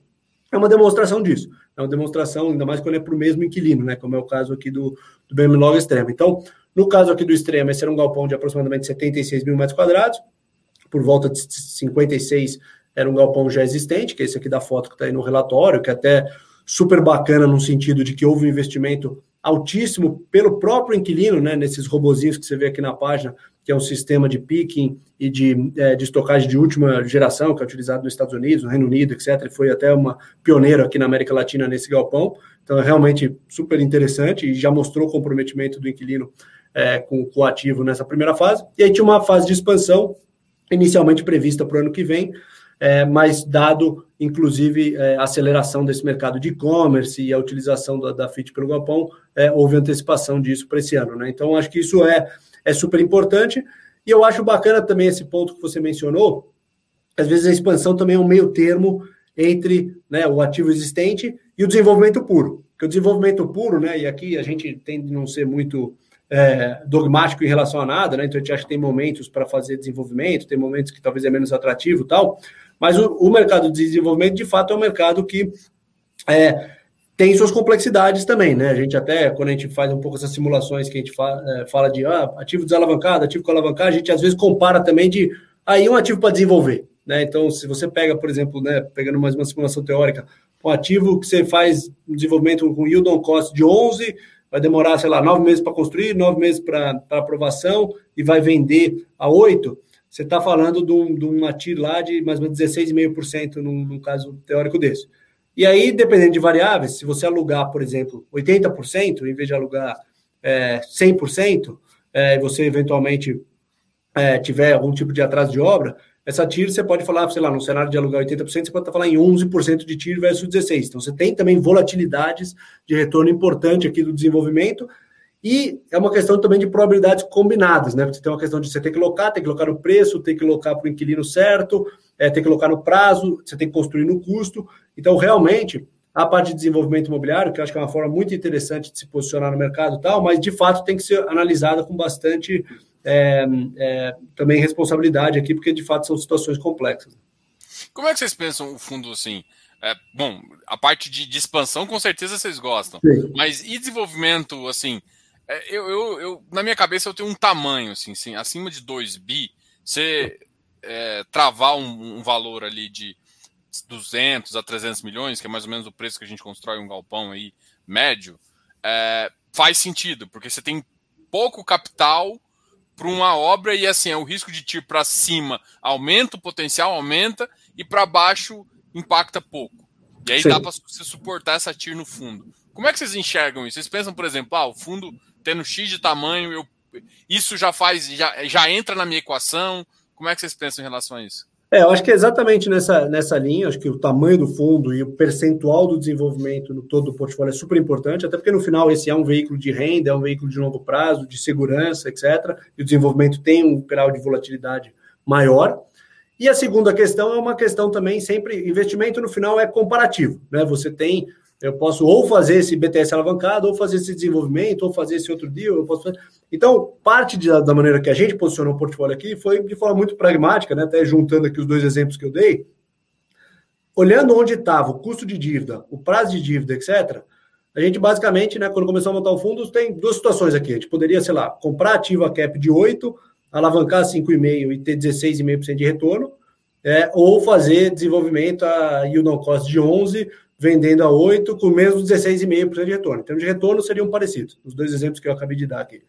é uma demonstração disso. É uma demonstração, ainda mais quando é para o mesmo inquilino, né? Como é o caso aqui do, do BMLog Extremo. Então, no caso aqui do Extremo, esse era um galpão de aproximadamente 76 mil metros quadrados, por volta de 56 era um galpão já existente, que é esse aqui da foto que está aí no relatório, que é até super bacana no sentido de que houve um investimento altíssimo pelo próprio inquilino, né, nesses robozinhos que você vê aqui na página, que é um sistema de picking e de, é, de estocagem de última geração, que é utilizado nos Estados Unidos, no Reino Unido, etc. foi até uma pioneira aqui na América Latina nesse galpão. Então, é realmente super interessante e já mostrou o comprometimento do inquilino é, com, com o ativo nessa primeira fase. E aí tinha uma fase de expansão inicialmente prevista para o ano que vem, é, mas dado, inclusive, é, a aceleração desse mercado de e-commerce e a utilização da, da FIT pelo Galpão, é, houve antecipação disso para esse ano. Né? Então, acho que isso é, é super importante. E eu acho bacana também esse ponto que você mencionou, às vezes a expansão também é um meio termo entre né, o ativo existente e o desenvolvimento puro. Porque o desenvolvimento puro, né, e aqui a gente tende a não ser muito é, dogmático em relação a nada, né? Então a gente acha que tem momentos para fazer desenvolvimento, tem momentos que talvez é menos atrativo tal. Mas o, o mercado de desenvolvimento, de fato, é um mercado que é, tem suas complexidades também, né? A gente até, quando a gente faz um pouco essas simulações que a gente fala, é, fala de ah, ativo desalavancado, ativo com alavancagem, a gente às vezes compara também de aí um ativo para desenvolver, né? Então, se você pega, por exemplo, né, pegando mais uma simulação teórica, um ativo que você faz um desenvolvimento com yield on cost de 11, vai demorar, sei lá, nove meses para construir, nove meses para aprovação e vai vender a oito, você está falando de um, de um ATI lá de mais ou menos 16,5% num, num caso teórico desse. E aí, dependendo de variáveis, se você alugar, por exemplo, 80%, em vez de alugar é, 100%, é, você eventualmente é, tiver algum tipo de atraso de obra, essa TIR você pode falar, sei lá, no cenário de alugar 80%, você pode estar falando em 11% de TIR versus 16%. Então, você tem também volatilidades de retorno importante aqui do desenvolvimento, e é uma questão também de probabilidades combinadas, né? Você tem uma questão de você ter que locar, ter que locar no preço, ter que locar para o inquilino certo, é, ter que locar no prazo, você tem que construir no custo. Então, realmente, a parte de desenvolvimento imobiliário, que eu acho que é uma forma muito interessante de se posicionar no mercado e tal, mas de fato tem que ser analisada com bastante é, é, também responsabilidade aqui, porque de fato são situações complexas. Como é que vocês pensam o fundo assim? É, bom, a parte de, de, expansão com certeza vocês gostam, Sim. mas e desenvolvimento assim? É, eu, eu, eu, na minha cabeça eu tenho um tamanho assim, assim acima de 2 bi, você é, travar um, um, valor ali de 200 a 300 milhões, que é mais ou menos o preço que a gente constrói um galpão aí médio, é, faz sentido, porque você tem pouco capital para uma obra e assim, é o risco de tiro para cima aumenta, o potencial aumenta e para baixo impacta pouco. E aí Sim. dá para você suportar essa tiro no fundo. Como é que vocês enxergam isso? Vocês pensam, por exemplo, ah, o fundo tendo X de tamanho, eu, isso já faz, já, já entra na minha equação. Como é que vocês pensam em relação a isso? É, eu acho que é exatamente nessa, nessa linha, acho que o tamanho do fundo e o percentual do desenvolvimento no todo do portfólio é super importante, até porque no final esse é um veículo de renda, é um veículo de longo prazo, de segurança, etc. E o desenvolvimento tem um grau de volatilidade maior. E a segunda questão é uma questão também sempre, investimento no final é comparativo, né? Você tem eu posso ou fazer esse BTS alavancado, ou fazer esse desenvolvimento, ou fazer esse outro deal. Eu posso fazer... Então, parte de, da maneira que a gente posicionou o portfólio aqui foi de forma muito pragmática, né? até juntando aqui os dois exemplos que eu dei. Olhando onde estava o custo de dívida, o prazo de dívida, etc., a gente basicamente, né, quando começou a montar o fundo, tem duas situações aqui. A gente poderia, sei lá, comprar ativo a cap de 8, alavancar 5,5 e ter 16,5% de retorno, é, ou fazer desenvolvimento a yield on cost de 11, vendendo a 8 com menos 16,5% de retorno. Em termos de retorno, seriam parecidos, os dois exemplos que eu acabei de dar aqui.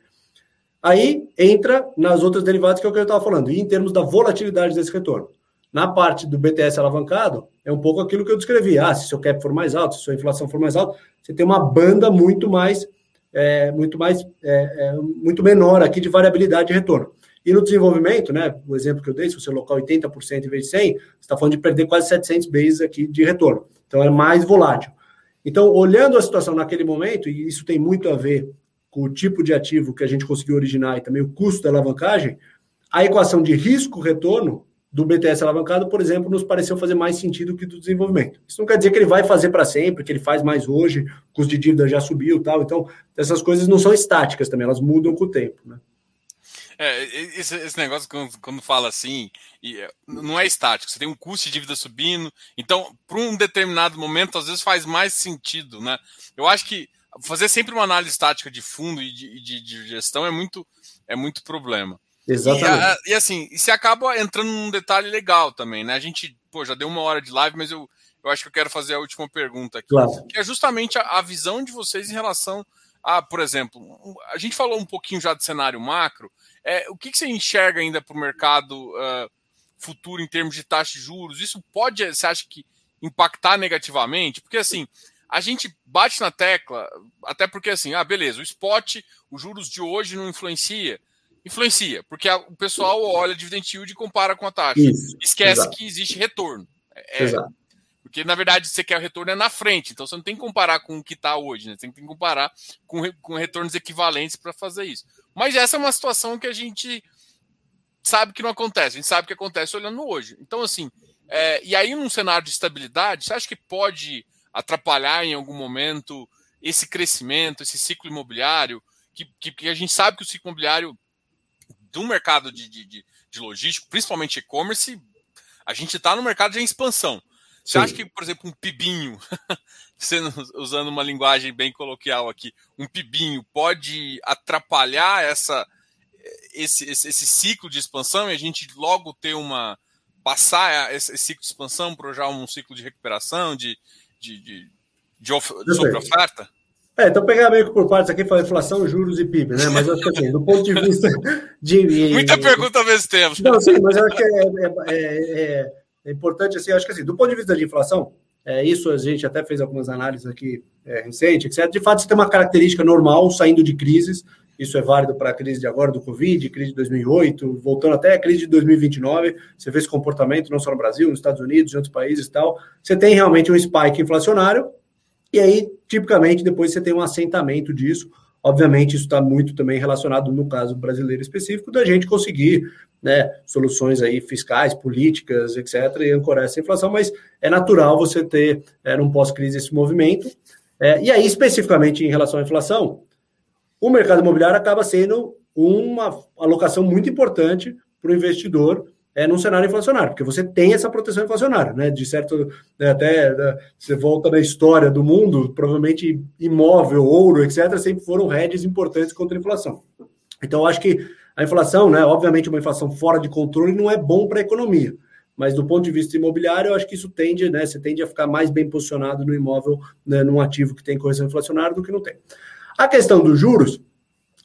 Aí entra nas outras derivadas que é o que eu estava falando, e em termos da volatilidade desse retorno. Na parte do BTS alavancado, é um pouco aquilo que eu descrevi. Ah, se seu cap for mais alto, se sua inflação for mais alta, você tem uma banda muito mais, é, muito mais, é, é, muito menor aqui de variabilidade de retorno. E no desenvolvimento, né, o exemplo que eu dei, se você alocar 80% em vez de 100, você está falando de perder quase 700 bases aqui de retorno. Então é mais volátil. Então, olhando a situação naquele momento, e isso tem muito a ver com o tipo de ativo que a gente conseguiu originar e também o custo da alavancagem, a equação de risco-retorno do BTS alavancado, por exemplo, nos pareceu fazer mais sentido que do desenvolvimento. Isso não quer dizer que ele vai fazer para sempre, que ele faz mais hoje, o custo de dívida já subiu tal. Então, essas coisas não são estáticas também, elas mudam com o tempo. Né? É, esse, esse negócio quando, quando, fala assim, é, não é estático, você tem um custo de dívida subindo, então, para um determinado momento, às vezes faz mais sentido, né? Eu acho que fazer sempre uma análise estática de fundo e de, de, de gestão é muito, é muito problema. Exatamente. E, e assim, e você acaba entrando num detalhe legal também, né? A gente, pô, já deu uma hora de live, mas eu, eu acho que eu quero fazer a última pergunta aqui, claro. que é justamente a, a visão de vocês em relação a, por exemplo, a gente falou um pouquinho já de cenário macro, é, o que, que, você enxerga ainda para o mercado uh, futuro em termos de taxa de juros? Isso pode, você acha que impactar negativamente? Porque assim, a gente bate na tecla, até porque assim, ah, beleza, o spot, os juros de hoje não influencia. Influencia, porque a, o pessoal olha dividend yield e compara com a taxa. Isso, Esquece exato. que existe retorno. É, exato. Porque, na verdade, você quer o retorno é na frente, então você não tem que comparar com o que está hoje, né? Você tem que comparar com, com retornos equivalentes para fazer isso. Mas essa é uma situação que a gente sabe que não acontece, a gente sabe que acontece olhando hoje. Então, assim, é, e aí num cenário de estabilidade, você acha que pode atrapalhar em algum momento esse crescimento, esse ciclo imobiliário, que, que, que a gente sabe que o ciclo imobiliário do mercado de, de, de, de logístico, principalmente e-commerce, a gente está no mercado de expansão. Você Sim. acha que, por exemplo, um pibinho, usando uma linguagem bem coloquial aqui, um pibinho pode atrapalhar essa, esse, esse, esse ciclo de expansão e a gente logo ter uma. passar esse, esse ciclo de expansão para já um ciclo de recuperação, de, de, de, de, of, de sobre oferta? É, então pegar meio que por partes aqui, falar inflação, juros e PIB, né? Mas eu acho que assim, do ponto de vista de. Muita pergunta ao mesmo tempo. Não, sim, mas eu acho que é, é, é, é importante, assim, acho que assim, do ponto de vista de inflação, é, isso a gente até fez algumas análises aqui é, recentes, etc. De fato, isso tem uma característica normal saindo de crises. Isso é válido para a crise de agora do Covid, crise de 2008, voltando até a crise de 2029. Você vê esse comportamento não só no Brasil, nos Estados Unidos, em outros países e tal. Você tem realmente um spike inflacionário, e aí, tipicamente, depois você tem um assentamento disso. Obviamente, isso está muito também relacionado, no caso brasileiro específico, da gente conseguir né, soluções aí fiscais, políticas, etc., e ancorar essa inflação, mas é natural você ter, é, num pós-crise, esse movimento. É, e aí, especificamente em relação à inflação, o mercado imobiliário acaba sendo uma alocação muito importante para o investidor é, num cenário inflacionário, porque você tem essa proteção inflacionária, né? De certo, né, até né, você volta na história do mundo, provavelmente imóvel, ouro, etc., sempre foram hedges importantes contra a inflação. Então, acho que a inflação, né, obviamente, uma inflação fora de controle não é bom para a economia. Mas do ponto de vista imobiliário, eu acho que isso tende, né? Você tende a ficar mais bem posicionado no imóvel, né, num ativo que tem correção inflacionária do que não tem. A questão dos juros,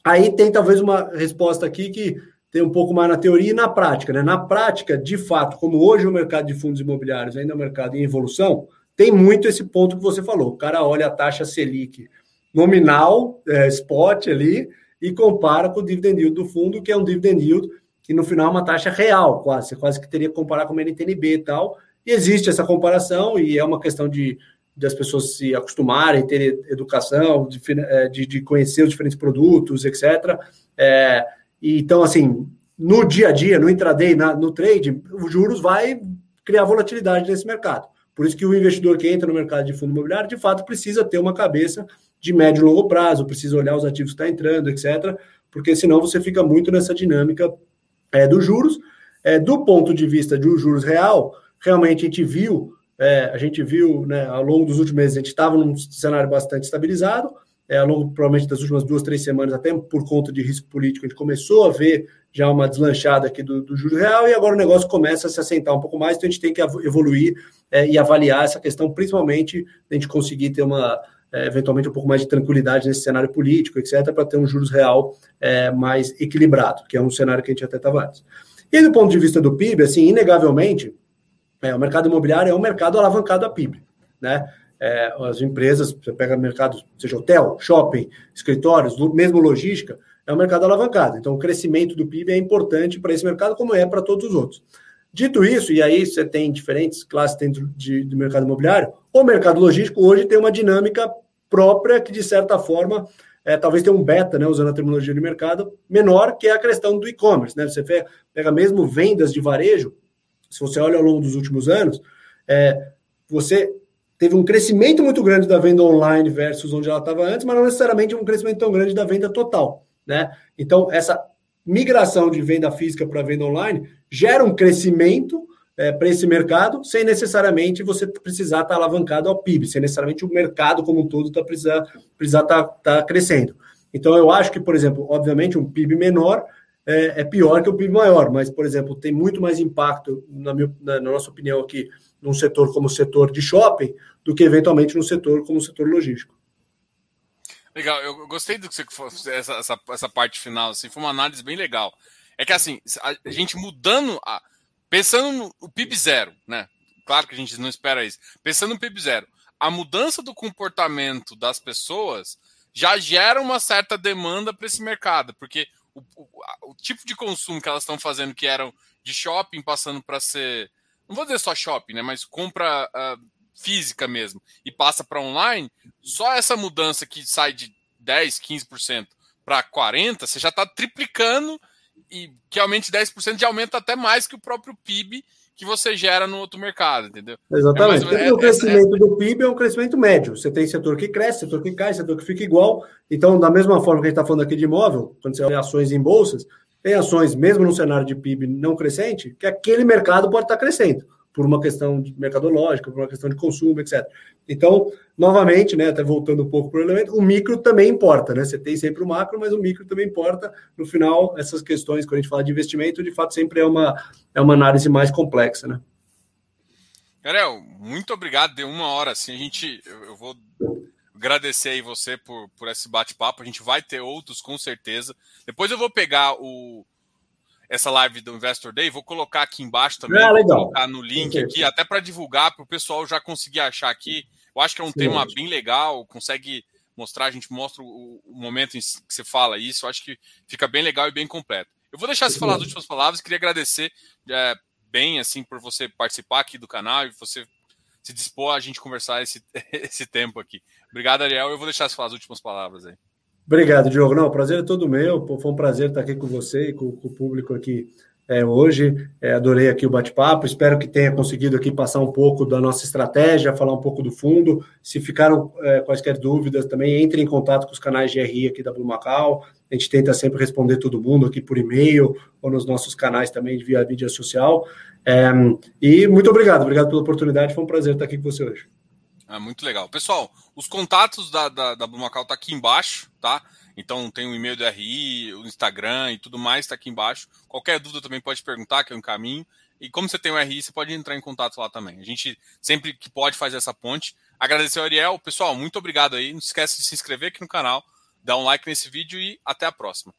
aí tem talvez uma resposta aqui que tem um pouco mais na teoria e na prática. Né? Na prática, de fato, como hoje o mercado de fundos imobiliários ainda é um mercado em evolução, tem muito esse ponto que você falou. O cara olha a taxa Selic nominal, é, spot ali, e compara com o dividend yield do fundo, que é um dividend yield que no final é uma taxa real, quase. Você quase que teria que comparar com o NTNB e tal. E existe essa comparação, e é uma questão de, de as pessoas se acostumarem, ter educação, de, é, de, de conhecer os diferentes produtos, etc. É, e, então, assim, no dia a dia, no intraday, na, no trade, os juros vai criar volatilidade nesse mercado. Por isso que o investidor que entra no mercado de fundo imobiliário, de fato, precisa ter uma cabeça de médio e longo prazo, precisa olhar os ativos que está entrando, etc., porque senão você fica muito nessa dinâmica é, dos juros. É, do ponto de vista de um juros real, realmente a gente viu, é, a gente viu né, ao longo dos últimos meses, a gente estava num cenário bastante estabilizado, é, ao longo provavelmente das últimas duas, três semanas, até por conta de risco político, a gente começou a ver já uma deslanchada aqui do, do juro real e agora o negócio começa a se assentar um pouco mais, então a gente tem que evoluir é, e avaliar essa questão, principalmente a gente conseguir ter uma é, eventualmente um pouco mais de tranquilidade nesse cenário político, etc., para ter um juros real é, mais equilibrado, que é um cenário que a gente até estava antes. E do ponto de vista do PIB, assim, inegavelmente, é, o mercado imobiliário é um mercado alavancado a PIB, né? É, as empresas, você pega mercado, seja hotel, shopping, escritórios, mesmo logística, é um mercado alavancado. Então, o crescimento do PIB é importante para esse mercado, como é para todos os outros. Dito isso, e aí você tem diferentes classes dentro de, do mercado imobiliário, o mercado logístico hoje tem uma dinâmica própria que, de certa forma, é, talvez tenha um beta, né, usando a terminologia de mercado, menor, que é a questão do e-commerce. Né? Você pega mesmo vendas de varejo, se você olha ao longo dos últimos anos, é, você teve um crescimento muito grande da venda online versus onde ela estava antes, mas não necessariamente um crescimento tão grande da venda total. Né? Então, essa migração de venda física para venda online gera um crescimento é, para esse mercado, sem necessariamente você precisar estar tá alavancado ao PIB, sem necessariamente o mercado como um todo tá precisar estar tá, tá crescendo. Então, eu acho que, por exemplo, obviamente, um PIB menor é, é, pior que o PIB maior, mas, por exemplo, tem muito mais impacto, na, minha, na, na nossa opinião aqui, num setor como o setor de shopping, do que eventualmente num setor como o setor logístico. Legal, eu gostei do que você essa, essa, essa parte final, assim, foi uma análise bem legal. É que assim, a gente mudando, a, pensando no PIB zero, né? Claro que a gente não espera isso. Pensando no PIB zero, a mudança do comportamento das pessoas já gera uma certa demanda para esse mercado, porque o, o, o tipo de consumo que elas estão fazendo, que eram de shopping, passando para ser. Não vou dizer só shopping, né? Mas compra uh, física mesmo e passa para online, só essa mudança que sai de 10, 15% para 40%, você já está triplicando e que aumente 10% já aumenta até mais que o próprio PIB que você gera no outro mercado, entendeu? Exatamente. É, é, o crescimento é, do PIB é um crescimento médio. Você tem setor que cresce, setor que cai, setor que fica igual. Então, da mesma forma que a gente está falando aqui de imóvel, quando você olha ações em bolsas, tem ações, mesmo no cenário de PIB não crescente, que aquele mercado pode estar crescendo por uma questão de mercadológica, por uma questão de consumo, etc. Então, novamente, né, até voltando um pouco para o elemento, o micro também importa, né? Você tem sempre o macro, mas o micro também importa. No final, essas questões, quando a gente fala de investimento, de fato, sempre é uma, é uma análise mais complexa, né? Gabriel, muito obrigado. Deu uma hora assim. A gente, eu, eu vou agradecer aí você por, por esse bate-papo. A gente vai ter outros, com certeza. Depois eu vou pegar o, essa live do Investor Day, vou colocar aqui embaixo também, ah, vou colocar no link aqui, até para divulgar, para o pessoal já conseguir achar aqui. Eu acho que é um Sim. tema bem legal, consegue mostrar, a gente mostra o, o, momento em que você fala isso, eu acho que fica bem legal e bem completo. Eu vou deixar você falar as últimas palavras, queria agradecer é, bem assim por você participar aqui do canal e você se dispor a gente conversar esse, esse tempo aqui. Obrigado, Ariel. Eu vou deixar você falar as últimas palavras aí. Obrigado, Diogo. Não, o prazer é todo meu. Foi um prazer estar aqui com você e com, com o público aqui é, hoje. É, adorei aqui o bate-papo. Espero que tenha conseguido aqui passar um pouco da nossa estratégia, falar um pouco do fundo. Se ficaram é, quaisquer dúvidas, também entre em contato com os canais de RI aqui da Blue Macau. A gente tenta sempre responder todo mundo aqui por e-mail ou nos nossos canais também via mídia social. É, e muito obrigado, obrigado pela oportunidade. Foi um prazer estar aqui com você hoje. É muito legal. Pessoal, os contatos da, da, da Blumacal tá aqui embaixo, tá? Então tem o e-mail do RI, o Instagram e tudo mais está aqui embaixo. Qualquer dúvida também pode perguntar, que é um caminho. E como você tem o RI, você pode entrar em contato lá também. A gente sempre que pode fazer essa ponte. Agradecer ao Ariel. Pessoal, muito obrigado aí. Não esquece de se inscrever aqui no canal, dar um like nesse vídeo e até a próxima.